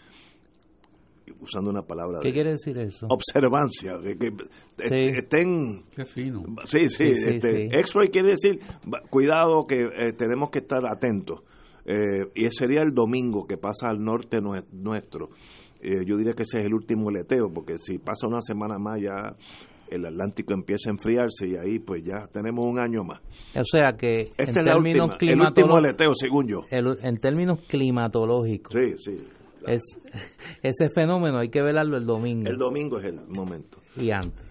usando una palabra ¿qué de quiere decir eso? observancia, que, que est- estén Qué fino. Sí, sí, Sí, sí, este, sí. X-ray quiere decir, cuidado que eh, tenemos que estar atentos. Eh, y ese sería el domingo que pasa al norte nue- nuestro. Eh, yo diría que ese es el último leteo, porque si pasa una semana más ya el Atlántico empieza a enfriarse y ahí pues ya tenemos un año más. o sea que Este en términos el climatológicos según yo. en términos climatológicos Sí, sí. Es, ese fenómeno hay que velarlo el domingo El domingo es el momento. y antes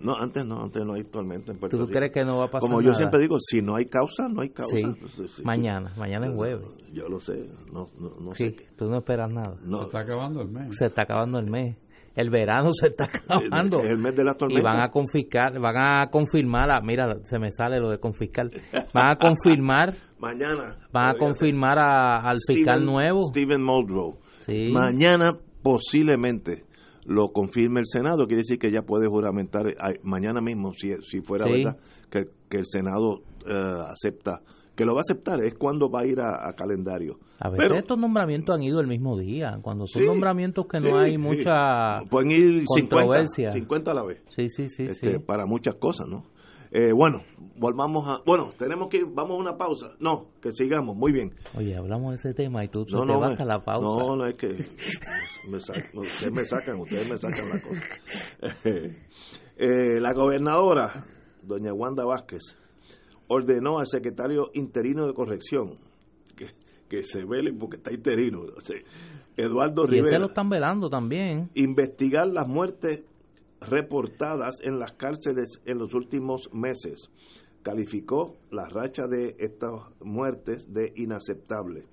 No, antes no, antes no hay tormenta en Puerto ¿Tú Rico. crees que no va a pasar Como yo nada? siempre digo, si no hay causa, no hay causa. Sí, sí. mañana, mañana es jueves. Yo lo sé, no, no, no Sí, sé. tú no esperas nada. No, Se está acabando el mes. Se está acabando el mes. El verano se está acabando. El mes de la tormenta. Y van a confiscar, van a confirmar, a- mira, se me sale lo de confiscar. Van a confirmar, Mañana. van a confirmar a- al fiscal Steven- nuevo. Stephen Muldrow. Sí. Mañana posiblemente lo confirme el Senado. Quiere decir que ya puede juramentar mañana mismo, si, si fuera Sí. verdad, que, que el Senado eh, acepta. Que lo va a aceptar, es cuando va a ir a, a calendario. A veces Pero- estos nombramientos han ido el mismo día, cuando son Sí, nombramientos que no sí, hay mucha Pueden ir 50, controversia. 50 a la vez. Sí, sí, sí, este, sí. para muchas cosas, ¿no? Eh, bueno, volvamos a... Bueno, tenemos que ir, vamos a una pausa. No, que sigamos, muy bien. Oye, hablamos de ese tema y tú, tú No, te no, vas me- a la pausa. No, no es que me ustedes me sacan, ustedes me sacan la cosa. Eh, la gobernadora, doña Wanda Vázquez, ordenó al secretario interino de corrección que, que se velen porque está interino. Eduardo y Rivera. ese lo están velando también. Investigar las muertes reportadas en las cárceles en los últimos meses. Calificó la racha de estas muertes de inaceptable.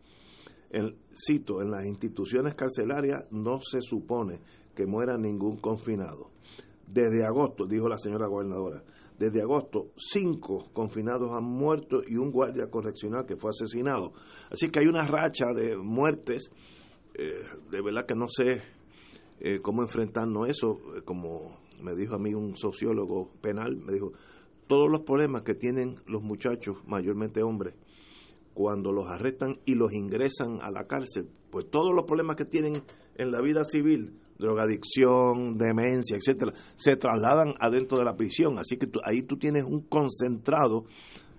El, cito, en las instituciones carcelarias no se supone que muera ningún confinado. Desde agosto, dijo la señora gobernadora, desde agosto, cinco confinados han muerto y un guardia correccional que fue asesinado. Así que hay una racha de muertes. Eh, de verdad que no sé eh, cómo enfrentarnos eso. Eh, como me dijo a mí un sociólogo penal, me dijo, todos los problemas que tienen los muchachos, mayormente hombres, cuando los arrestan y los ingresan a la cárcel, pues todos los problemas que tienen en la vida civil, drogadicción, demencia, etcétera, se trasladan adentro de la prisión. Así que tú, ahí tú tienes un concentrado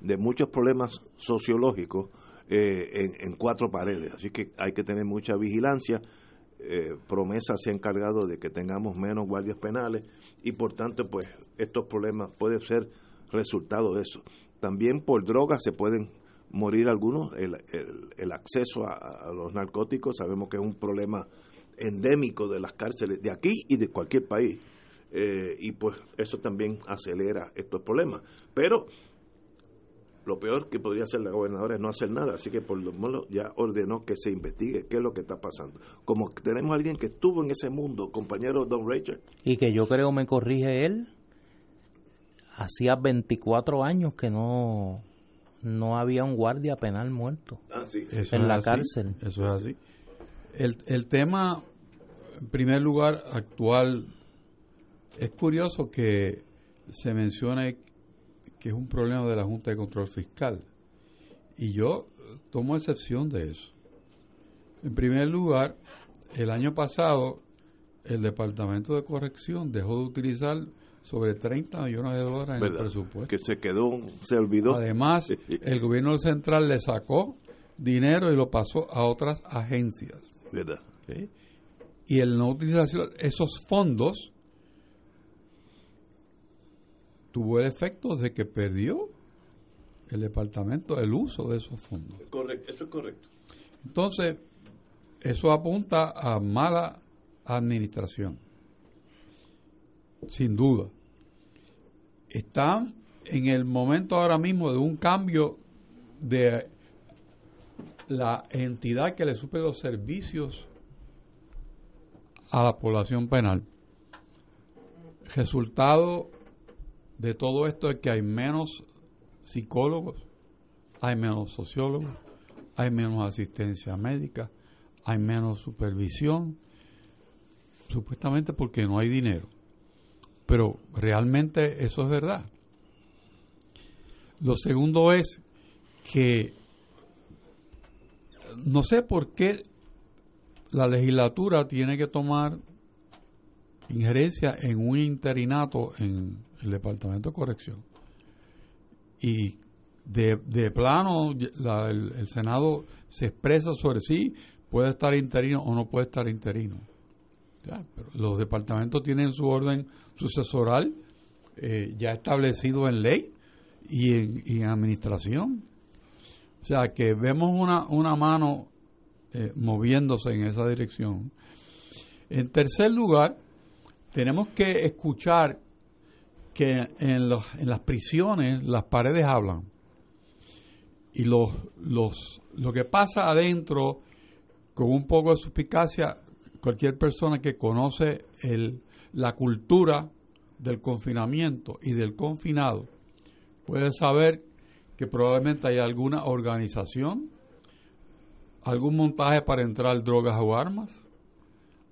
de muchos problemas sociológicos eh, en, en, cuatro paredes. Así que hay que tener mucha vigilancia. Eh, promesa se ha encargado de que tengamos menos guardias penales y por tanto pues estos problemas pueden ser resultado de eso. También por drogas se pueden morir algunos, el, el, acceso a, a, los narcóticos, sabemos que es un problema endémico de las cárceles de aquí y de cualquier país, eh, y pues eso también acelera estos problemas. Pero lo peor que podría hacer la gobernadora es no hacer nada, así que por lo menos ya ordenó que se investigue qué es lo que está pasando. Como tenemos a alguien que estuvo en ese mundo, compañero Don Rachel. Y que yo creo me corrige él, hacía 24 años que no no había un guardia penal muerto ah, sí. en la así, cárcel. Eso es así. El, el tema, en primer lugar, actual, es curioso que se mencione que es un problema de la Junta de Control Fiscal. Y yo tomo excepción de eso. En primer lugar, el año pasado, el Departamento de Corrección dejó de utilizar sobre 30 millones de dólares en el presupuesto. Que se quedó, se olvidó. Además, el gobierno central le sacó dinero y lo pasó a otras agencias. ¿Verdad? Y el no utilizar esos fondos tuvo el efecto de que perdió el departamento el uso de esos fondos. Correcto, eso es correcto. Entonces, eso apunta a mala administración, sin duda. Están en el momento ahora mismo de un cambio de la entidad que le suple los servicios a la población penal. Resultado de todo esto es que hay menos psicólogos, hay menos sociólogos, hay menos asistencia médica, hay menos supervisión, supuestamente porque no hay dinero. Pero realmente eso es verdad. Lo segundo es que no sé por qué la legislatura tiene que tomar injerencia en un interinato en el Departamento de Corrección. Y de, de plano, la, el, el, Senado se expresa sobre si puede estar interino o no puede estar interino. Los departamentos tienen su orden sucesoral eh, ya establecido en ley y en, y en, administración. O sea que vemos una, una mano eh, moviéndose en esa dirección. En tercer lugar, tenemos que escuchar que en, los, en las prisiones las paredes hablan. Y los, los, lo que pasa adentro, con un poco de suspicacia, cualquier persona que conoce el, la cultura del confinamiento y del confinado puede saber que probablemente hay alguna organización, algún montaje para entrar drogas o armas,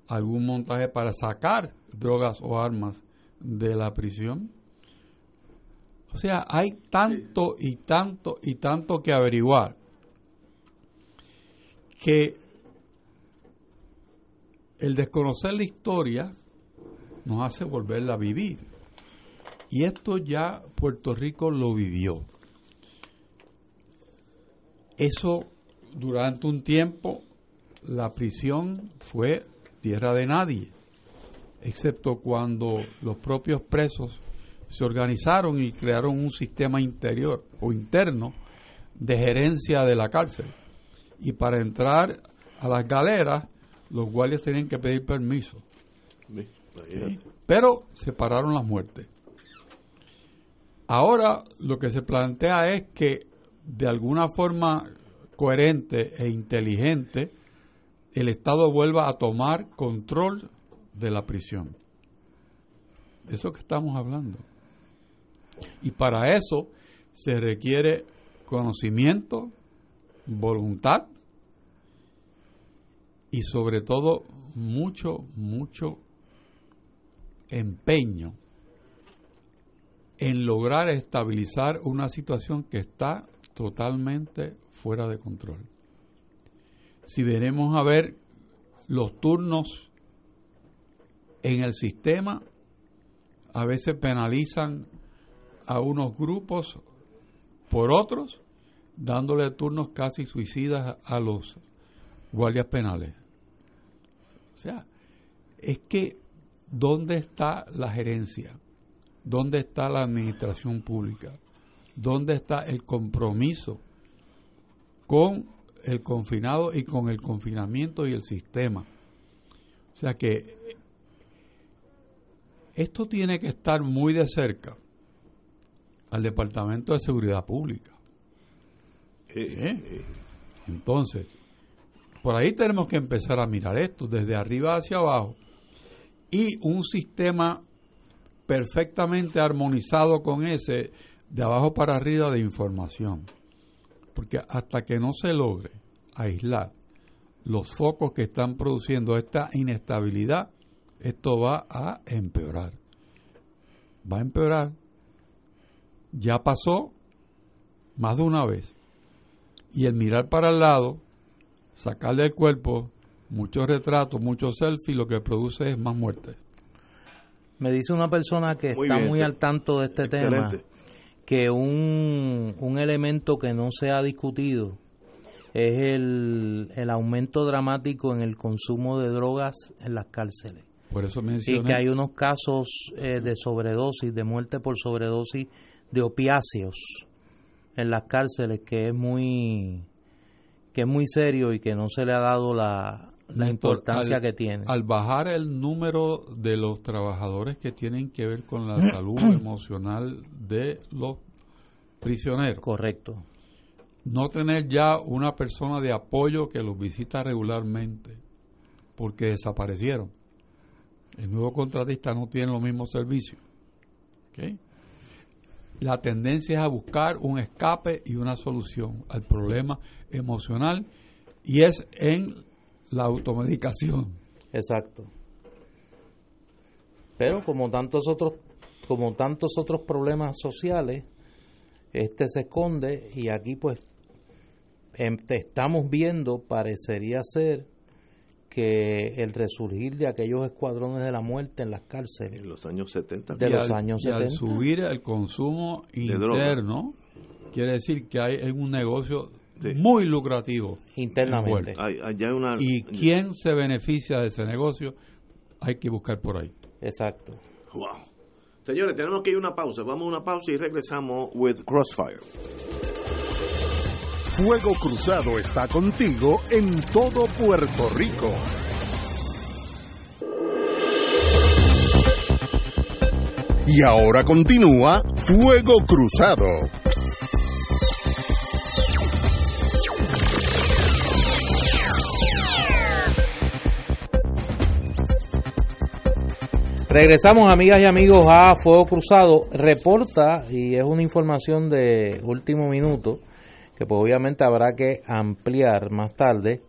algún montaje para sacar drogas o armas de la prisión. O sea, hay tanto y tanto y tanto que averiguar que el desconocer la historia nos hace volverla a vivir. Y esto ya Puerto Rico lo vivió. Eso durante un tiempo la prisión fue tierra de nadie, excepto cuando los propios presos se organizaron y crearon un sistema interior o interno de gerencia de la cárcel. y para entrar a las galeras los guardias tenían que pedir permiso. Pero separaron las muertes. Ahora lo que se plantea es que de alguna forma coherente e inteligente el Estado vuelva a tomar control de la prisión. De eso que estamos hablando. Y para eso se requiere conocimiento, voluntad y sobre todo mucho, mucho empeño en lograr estabilizar una situación que está totalmente fuera de control. Si veremos a ver los turnos en el sistema, a veces penalizan a unos grupos por otros, dándole turnos casi suicidas a los guardias penales. O sea, es que, ¿dónde está la gerencia? ¿Dónde está la administración pública? ¿Dónde está el compromiso con el confinado y con el confinamiento y el sistema? O sea que esto tiene que estar muy de cerca al Departamento de Seguridad Pública. ¿Eh? Entonces, por ahí tenemos que empezar a mirar esto, desde arriba hacia abajo, y un sistema perfectamente armonizado con ese de abajo para arriba de información. Porque hasta que no se logre aislar los focos que están produciendo esta inestabilidad, esto va a empeorar. Va a empeorar. Ya pasó más de una vez. Y el mirar para el lado, sacarle del cuerpo muchos retratos, muchos selfies, lo que produce es más muertes. Me dice una persona que está muy al tanto de este tema que un, un elemento que no se ha discutido es el, el aumento dramático en el consumo de drogas en las cárceles. Por eso Y que hay unos casos eh, de sobredosis, de muerte por sobredosis de opiáceos en las cárceles que es muy que es muy serio y que no se le ha dado la, la importancia que tiene. Al bajar el número de los trabajadores que tienen que ver con la salud emocional de los prisioneros. Correcto. No tener ya una persona de apoyo que los visita regularmente porque desaparecieron el nuevo contratista no tiene los mismos servicios. La tendencia es a buscar un escape y una solución al problema emocional y es en la automedicación. Exacto. Pero como tantos otros como tantos otros problemas sociales, este se esconde y aquí pues em, estamos viendo parecería ser que el resurgir de aquellos escuadrones de la muerte en las cárceles. En los años 70. De los años 70. al subir el consumo interno, quiere decir que hay un negocio muy lucrativo. Internamente. y quién se beneficia de ese negocio, hay que buscar por ahí. Exacto. Wow. Señores, tenemos que ir a una pausa. Vamos a una pausa y regresamos with Crossfire. Fuego Cruzado está contigo en todo Puerto Rico. Y ahora continúa Fuego Cruzado. Regresamos, amigas y amigos, a Fuego Cruzado. Reporta, y es una información de último minuto, que pues obviamente habrá que ampliar más tarde,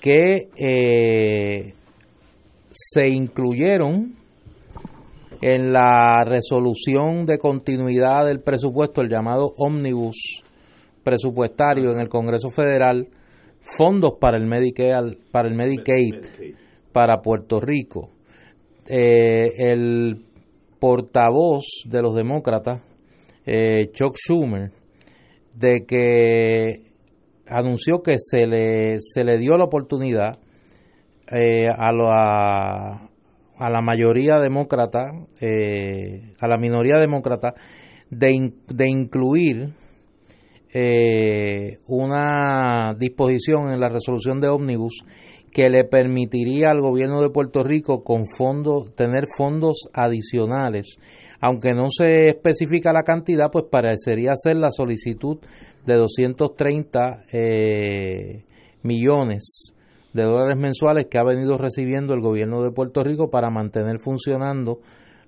que eh, se incluyeron en la resolución de continuidad del presupuesto, el llamado ómnibus presupuestario en el Congreso Federal, fondos para el Medicaid, para Puerto Rico. Eh, el portavoz de los demócratas, eh, Chuck Schumer, de que anunció que se le, se le dio la oportunidad eh, a, la, a la mayoría demócrata, eh, a la minoría demócrata, de, de incluir eh, una disposición en la resolución de ómnibus que le permitiría al gobierno de Puerto Rico con fondos tener fondos adicionales aunque no se especifica la cantidad pues parecería ser la solicitud de 230 eh, millones de dólares mensuales que ha venido recibiendo el gobierno de Puerto Rico para mantener funcionando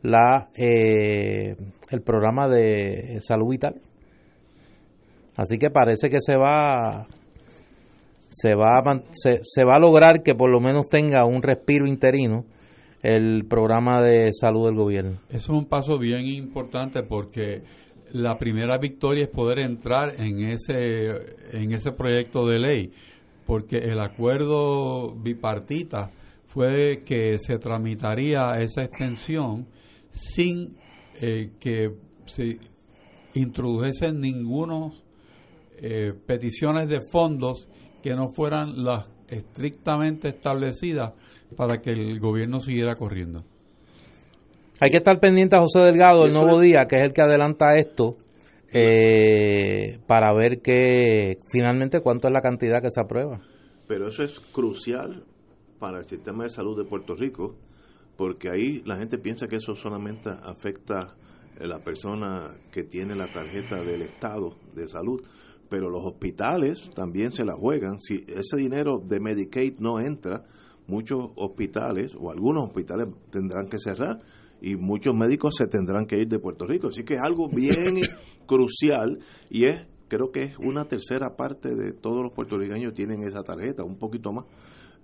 la eh, el programa de salud vital. Así que parece que se va se va a, se, se va a lograr que por lo menos tenga un respiro interino el programa de salud del gobierno. Eso es un paso bien importante porque la primera victoria es poder entrar en ese en ese proyecto de ley porque el acuerdo bipartita fue que se tramitaría esa extensión sin eh, que se introdujesen ninguna eh, peticiones de fondos que no fueran las estrictamente establecidas para que el gobierno siguiera corriendo. Hay que estar pendiente a José Delgado el nuevo día, que es el que adelanta esto, eh, para ver que finalmente cuánto es la cantidad que se aprueba. Pero eso es crucial para el sistema de salud de Puerto Rico, porque ahí la gente piensa que eso solamente afecta a la persona que tiene la tarjeta del Estado de salud, pero los hospitales también se la juegan. Si ese dinero de Medicaid no entra, muchos hospitales o algunos hospitales tendrán que cerrar y muchos médicos se tendrán que ir de Puerto Rico. Así que es algo bien crucial y es creo que es una tercera parte de todos los puertorriqueños tienen esa tarjeta, un poquito más.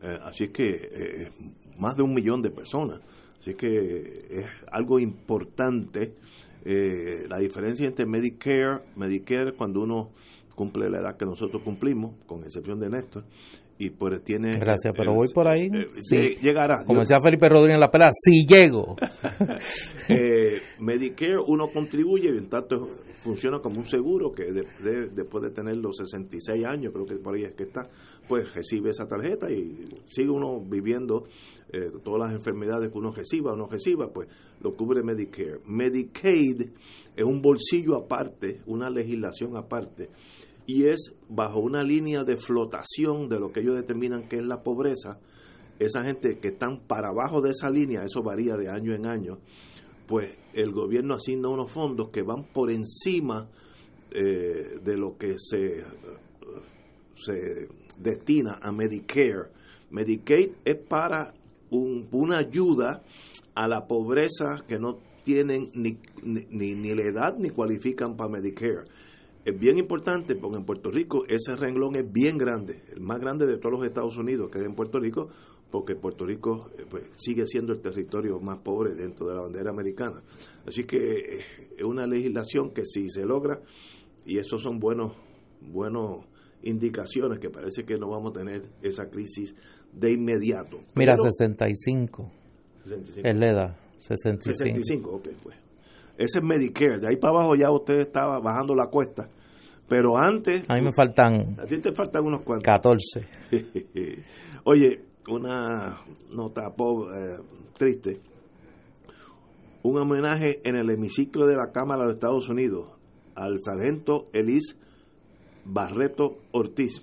Eh, así que eh, más de un millón de personas. Así que es algo importante. Eh, la diferencia entre Medicare, Medicare cuando uno cumple la edad que nosotros cumplimos, con excepción de Néstor, y pues tiene gracias pero voy por ahí. sí. llegará como decía Felipe Rodríguez en la pelea si llego. Eh, Medicare uno contribuye y en tanto funciona como un seguro que después de tener los 66 años creo que por ahí es que está pues recibe esa tarjeta y sigue uno viviendo eh, todas las enfermedades que uno reciba o no reciba pues lo cubre Medicare. Medicaid es un bolsillo aparte una legislación aparte y es bajo una línea de flotación de lo que ellos determinan que es la pobreza, esa gente que están para abajo de esa línea, eso varía de año en año, pues el gobierno asigna unos fondos que van por encima eh, de lo que se, se destina a Medicare. Medicaid es para una ayuda a la pobreza que no tienen ni, ni, ni la edad ni cualifican para Medicare es bien importante porque en Puerto Rico ese renglón es bien grande, el más grande de todos los Estados Unidos que es en Puerto Rico, porque Puerto Rico eh, pues, sigue siendo el territorio más pobre dentro de la bandera americana. Así que eh, es una legislación que si se logra, y esos son buenos, buenos indicaciones que parece que no vamos a tener esa crisis de inmediato. Mira, 65. 65. Es la edad, 65. 65, ok, pues. Ese es Medicare. De ahí para abajo ya usted estaba bajando la cuesta. Pero antes. A mí me faltan. A ti te faltan unos cuantos. 14. Oye, una nota eh, triste. Un homenaje en el hemiciclo de la Cámara de Estados Unidos al sargento Elis Barreto Ortiz,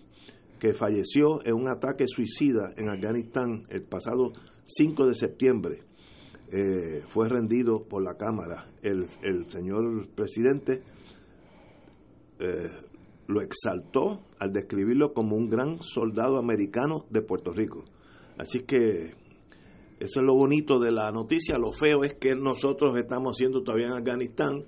que falleció en un ataque suicida en Afganistán el pasado 5 de septiembre eh, fue rendido por la Cámara. El, el señor presidente eh, lo exaltó al describirlo como un gran soldado americano de Puerto Rico. Así que eso es lo bonito de la noticia. Lo feo es que nosotros estamos haciendo todavía en Afganistán,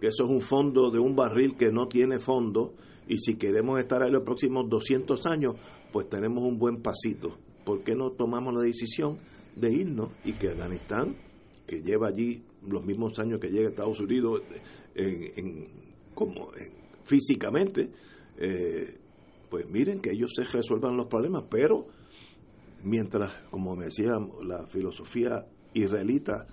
que eso es un fondo de un barril que no tiene fondo. Y si queremos estar ahí los próximos 200 años, pues tenemos un buen pasito. ¿Por qué no tomamos la decisión de irnos y que Afganistán, que lleva allí los mismos años que llega a Estados Unidos en, como físicamente, eh, pues miren que ellos se resuelvan los problemas, pero mientras, como me decía la filosofía israelita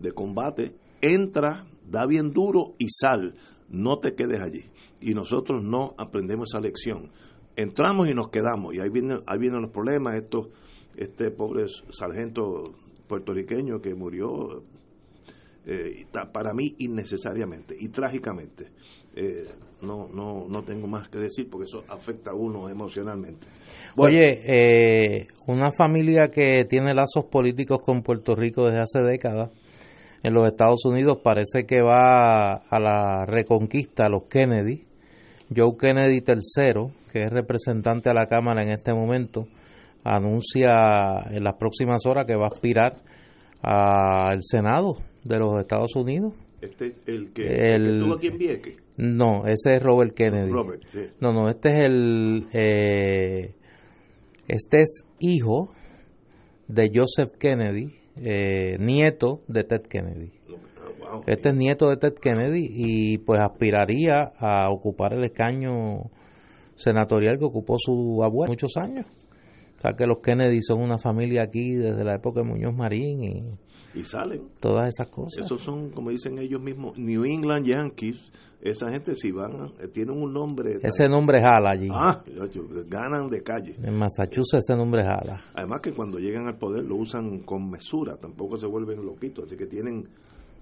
de combate, entra, da bien duro y sal, no te quedes allí. Y nosotros no aprendemos esa lección. Entramos y nos quedamos, y ahí vienen, ahí vienen los problemas, estos, este pobre sargento puertorriqueño que murió eh, para mí innecesariamente y trágicamente. eh, no, no, no tengo más que decir porque eso afecta a uno emocionalmente. Oye, eh, una familia que tiene lazos políticos con Puerto Rico desde hace décadas en los Estados Unidos parece que va a la reconquista, a los Kennedy. Joe Kennedy III, que es representante a la Cámara en este momento, anuncia en las próximas horas que va a aspirar al Senado de los Estados Unidos. Este, el que, estuvo aquí en Vieques. No, ese es Robert Kennedy. No, no, este es el. Eh, este es hijo de Joseph Kennedy, eh, nieto de Ted Kennedy. Ah, este es nieto de Ted Kennedy y pues aspiraría a ocupar el escaño senatorial que ocupó su abuelo muchos años. O sea que los Kennedy son una familia aquí desde la época de Muñoz Marín y y salen. Todas esas cosas. Esos son, como dicen ellos mismos, New England Yankees. Esa gente si van, eh, tienen un nombre. Ese nombre jala allí. Ah, ganan de calle. En Massachusetts ese nombre jala. Además que cuando llegan al poder lo usan con mesura, tampoco se vuelven loquitos, así que tienen,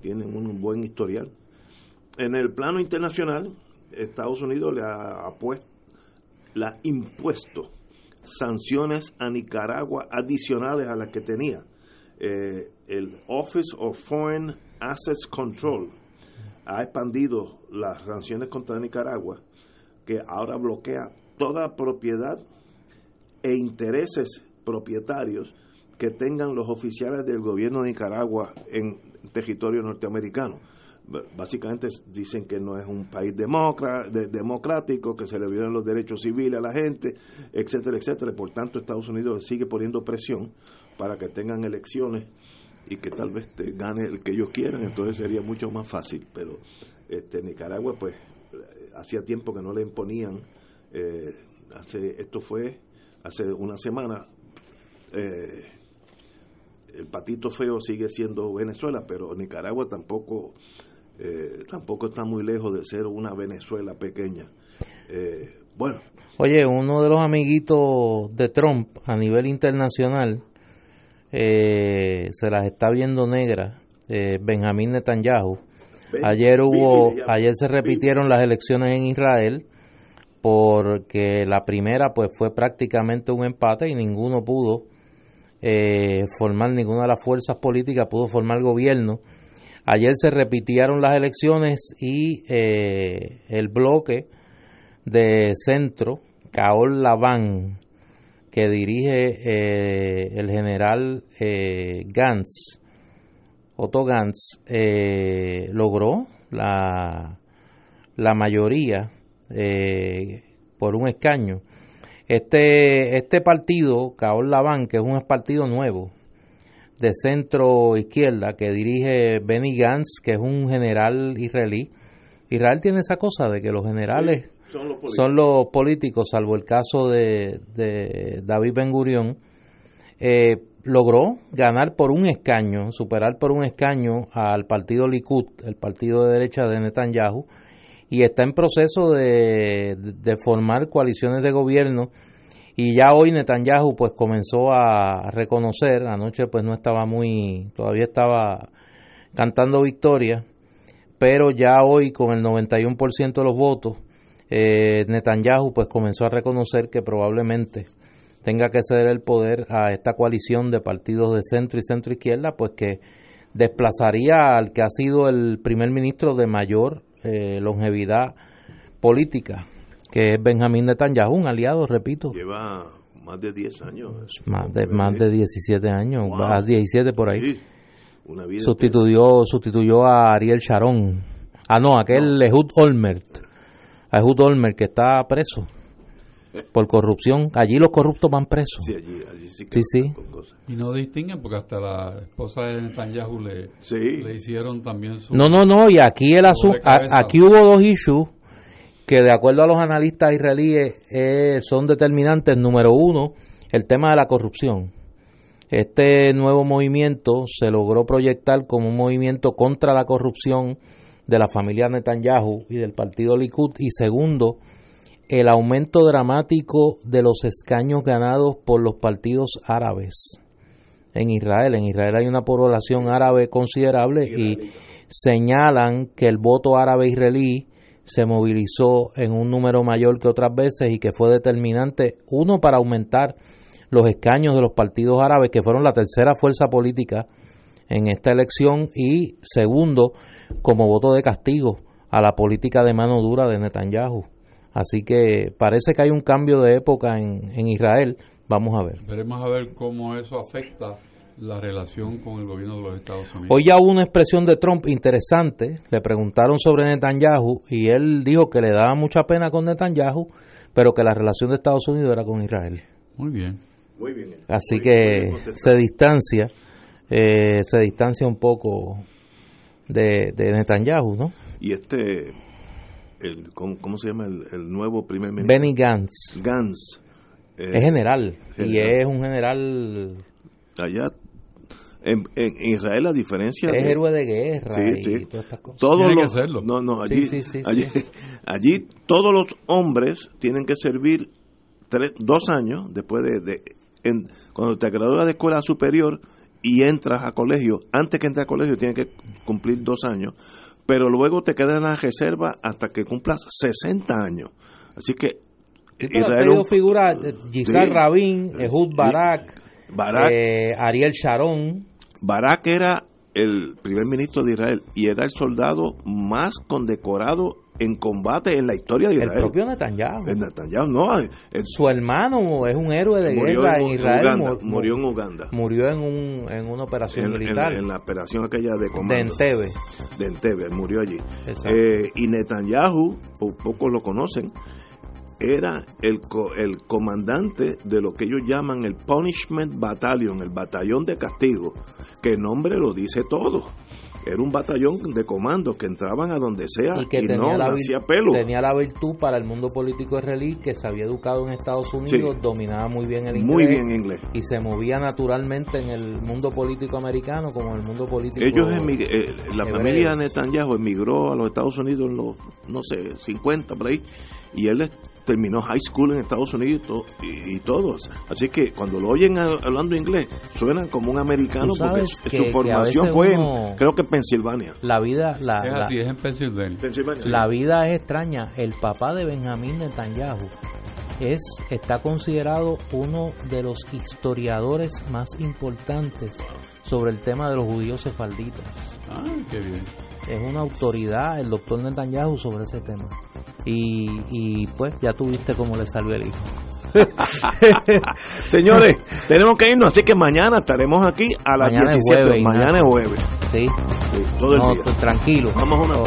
tienen un buen historial. En el plano internacional, Estados Unidos le ha, puesto, le ha impuesto sanciones a Nicaragua adicionales a las que tenía eh, el Office of Foreign Assets Control ha expandido las sanciones contra Nicaragua, que ahora bloquea toda propiedad e intereses propietarios que tengan los oficiales del gobierno de Nicaragua en territorio norteamericano. Básicamente dicen que no es un país democrático, que se le violan los derechos civiles a la gente, etcétera, etcétera. Por tanto, Estados Unidos sigue poniendo presión para que tengan elecciones y que tal vez te gane el que ellos quieran, entonces sería mucho más fácil. Pero este Nicaragua, pues, hacía tiempo que no le imponían. Eh, hace, esto fue hace una semana. Eh, el patito feo sigue siendo Venezuela, pero Nicaragua tampoco eh, tampoco está muy lejos de ser una Venezuela pequeña. bueno. Oye, uno de los amiguitos de Trump a nivel internacional eh, se las está viendo negras, eh, Benjamín Netanyahu. Ayer hubo, ayer se repitieron las elecciones en Israel porque la primera pues fue prácticamente un empate y ninguno pudo eh, formar ninguna de las fuerzas políticas pudo formar gobierno. Ayer se repitieron las elecciones y eh, el bloque de centro, Kaol Laván, que dirige eh, el general eh, Gantz, Otto Gantz, logró la, la mayoría por un escaño. Este, este partido, Kaol Laván, que es un partido nuevo de centro izquierda que dirige Benny Gantz, que es un general israelí. Israel tiene esa cosa de que los generales son los políticos, salvo el caso de, David Ben Gurión, eh, logró ganar por un escaño, superar por un escaño al partido Likud, el partido de derecha de Netanyahu, y está en proceso de, formar coaliciones de gobierno. Y ya hoy Netanyahu pues comenzó a reconocer, anoche pues no estaba muy, todavía estaba cantando victoria, pero ya hoy con el 91% de los votos, eh, Netanyahu pues comenzó a reconocer que probablemente tenga que ceder el poder a esta coalición de partidos de centro y centro izquierda, pues que desplazaría al que ha sido el primer ministro de mayor eh, longevidad política, que es Benjamín Netanyahu, un aliado, repito. Lleva más de 10 años. Más de, más de 17 años, más 17 por ahí. sustituyó, sustituyó a Ariel Sharon. Ah, no, aquel no. Olmert a Ehud Olmer, que está preso por corrupción. Allí los corruptos van presos. Sí, allí, allí sí, sí, sí. Y no distinguen porque hasta la esposa de Netanyahu le, le hicieron también su... No, no, no, y aquí, el aquí hubo dos issues que de acuerdo a los analistas israelíes eh, son determinantes. Número uno, el tema de la corrupción. Este nuevo movimiento se logró proyectar como un movimiento contra la corrupción de la familia Netanyahu y del partido Likud y segundo, el aumento dramático de los escaños ganados por los partidos árabes en Israel. En Israel hay una población árabe considerable y señalan que el voto árabe israelí se movilizó en un número mayor que otras veces y que fue determinante, uno, para aumentar los escaños de los partidos árabes, que fueron la tercera fuerza política en esta elección, y segundo, como voto de castigo a la política de mano dura de Netanyahu. Así que parece que hay un cambio de época en, en Israel. Vamos a ver. Veremos a ver cómo eso afecta la relación con el gobierno de los Estados Unidos. Hoy ya hubo una expresión de Trump interesante. Le preguntaron sobre Netanyahu y él dijo que le daba mucha pena con Netanyahu, pero que la relación de Estados Unidos era con Israel. Muy bien. Muy bien. Así Muy- que bien se distancia, eh, se distancia un poco de, de Netanyahu, ¿no? Y este, el, ¿cómo, cómo se llama el, el nuevo primer ministro? Benny Gantz Gantz. eh, es general y general. es un general, Allá, en, en Israel, a diferencia es de- héroe de guerra Sí, y sí. todas estas cosas. Todos Tiene que los, serlo. No, no, allí, sí, sí, allí, sí. allí todos los hombres tienen que servir tres, dos años después de, de- en- cuando te gradúas de escuela superior y entras a colegio, antes que entres a colegio tienes que cumplir dos años, pero luego te quedas en la reserva hasta que cumplas 60 años. Así que Sí, pero ha Israel tenido un- figuras, eh, Sí. Rabin, Ehud Barak, Barak, eh, Ariel Sharon, Barak era el primer ministro de Israel y era el soldado más condecorado en combate en la historia de el Israel. propio Netanyahu. El Netanyahu, no, el- Su hermano es un héroe de guerra en, en Israel. Uganda, mu- murió en Uganda. murió en, un, en una operación En, militar en la operación aquella de de comando. Entebbe. de Entebbe, murió allí. Eh, y Netanyahu, po- pocos lo conocen, era el, co- el comandante de lo que ellos llaman el Punishment Battalion, el batallón de castigo, que el nombre lo dice todo. Era un batallón de comando que entraban a donde sea y y, que tenía, no la, hacía pelo. tenía la virtud para el mundo político israelí que se había educado en Estados Unidos, Sí. dominaba muy bien el inglés Muy bien inglés. y se movía naturalmente en el mundo político americano como en el mundo político Ellos emig- eh, la hebreo. familia Netanyahu emigró a los Estados Unidos en los, no sé, 50 por ahí, y él terminó high school en Estados Unidos y, to- y, y todos. Así que cuando lo oyen a- hablando inglés, suenan como un americano porque su, que- formación fue, en, creo que en Pensilvania. la vida la, Es la- así, es en Pensilvania. Pensilvania. la vida es extraña el papá de Benjamín Netanyahu es está considerado uno de los historiadores más importantes sobre el tema de los judíos sefalditas Ah, qué bien. Es una autoridad el doctor Netanyahu sobre ese tema y, y pues ya tuviste cómo le salió el hijo Señores, tenemos que irnos, así que mañana estaremos aquí a las Mañana es 17. jueves, mañana es jueves. sí Sí, todo el no, día. tú tranquilo Vamos a una Oh.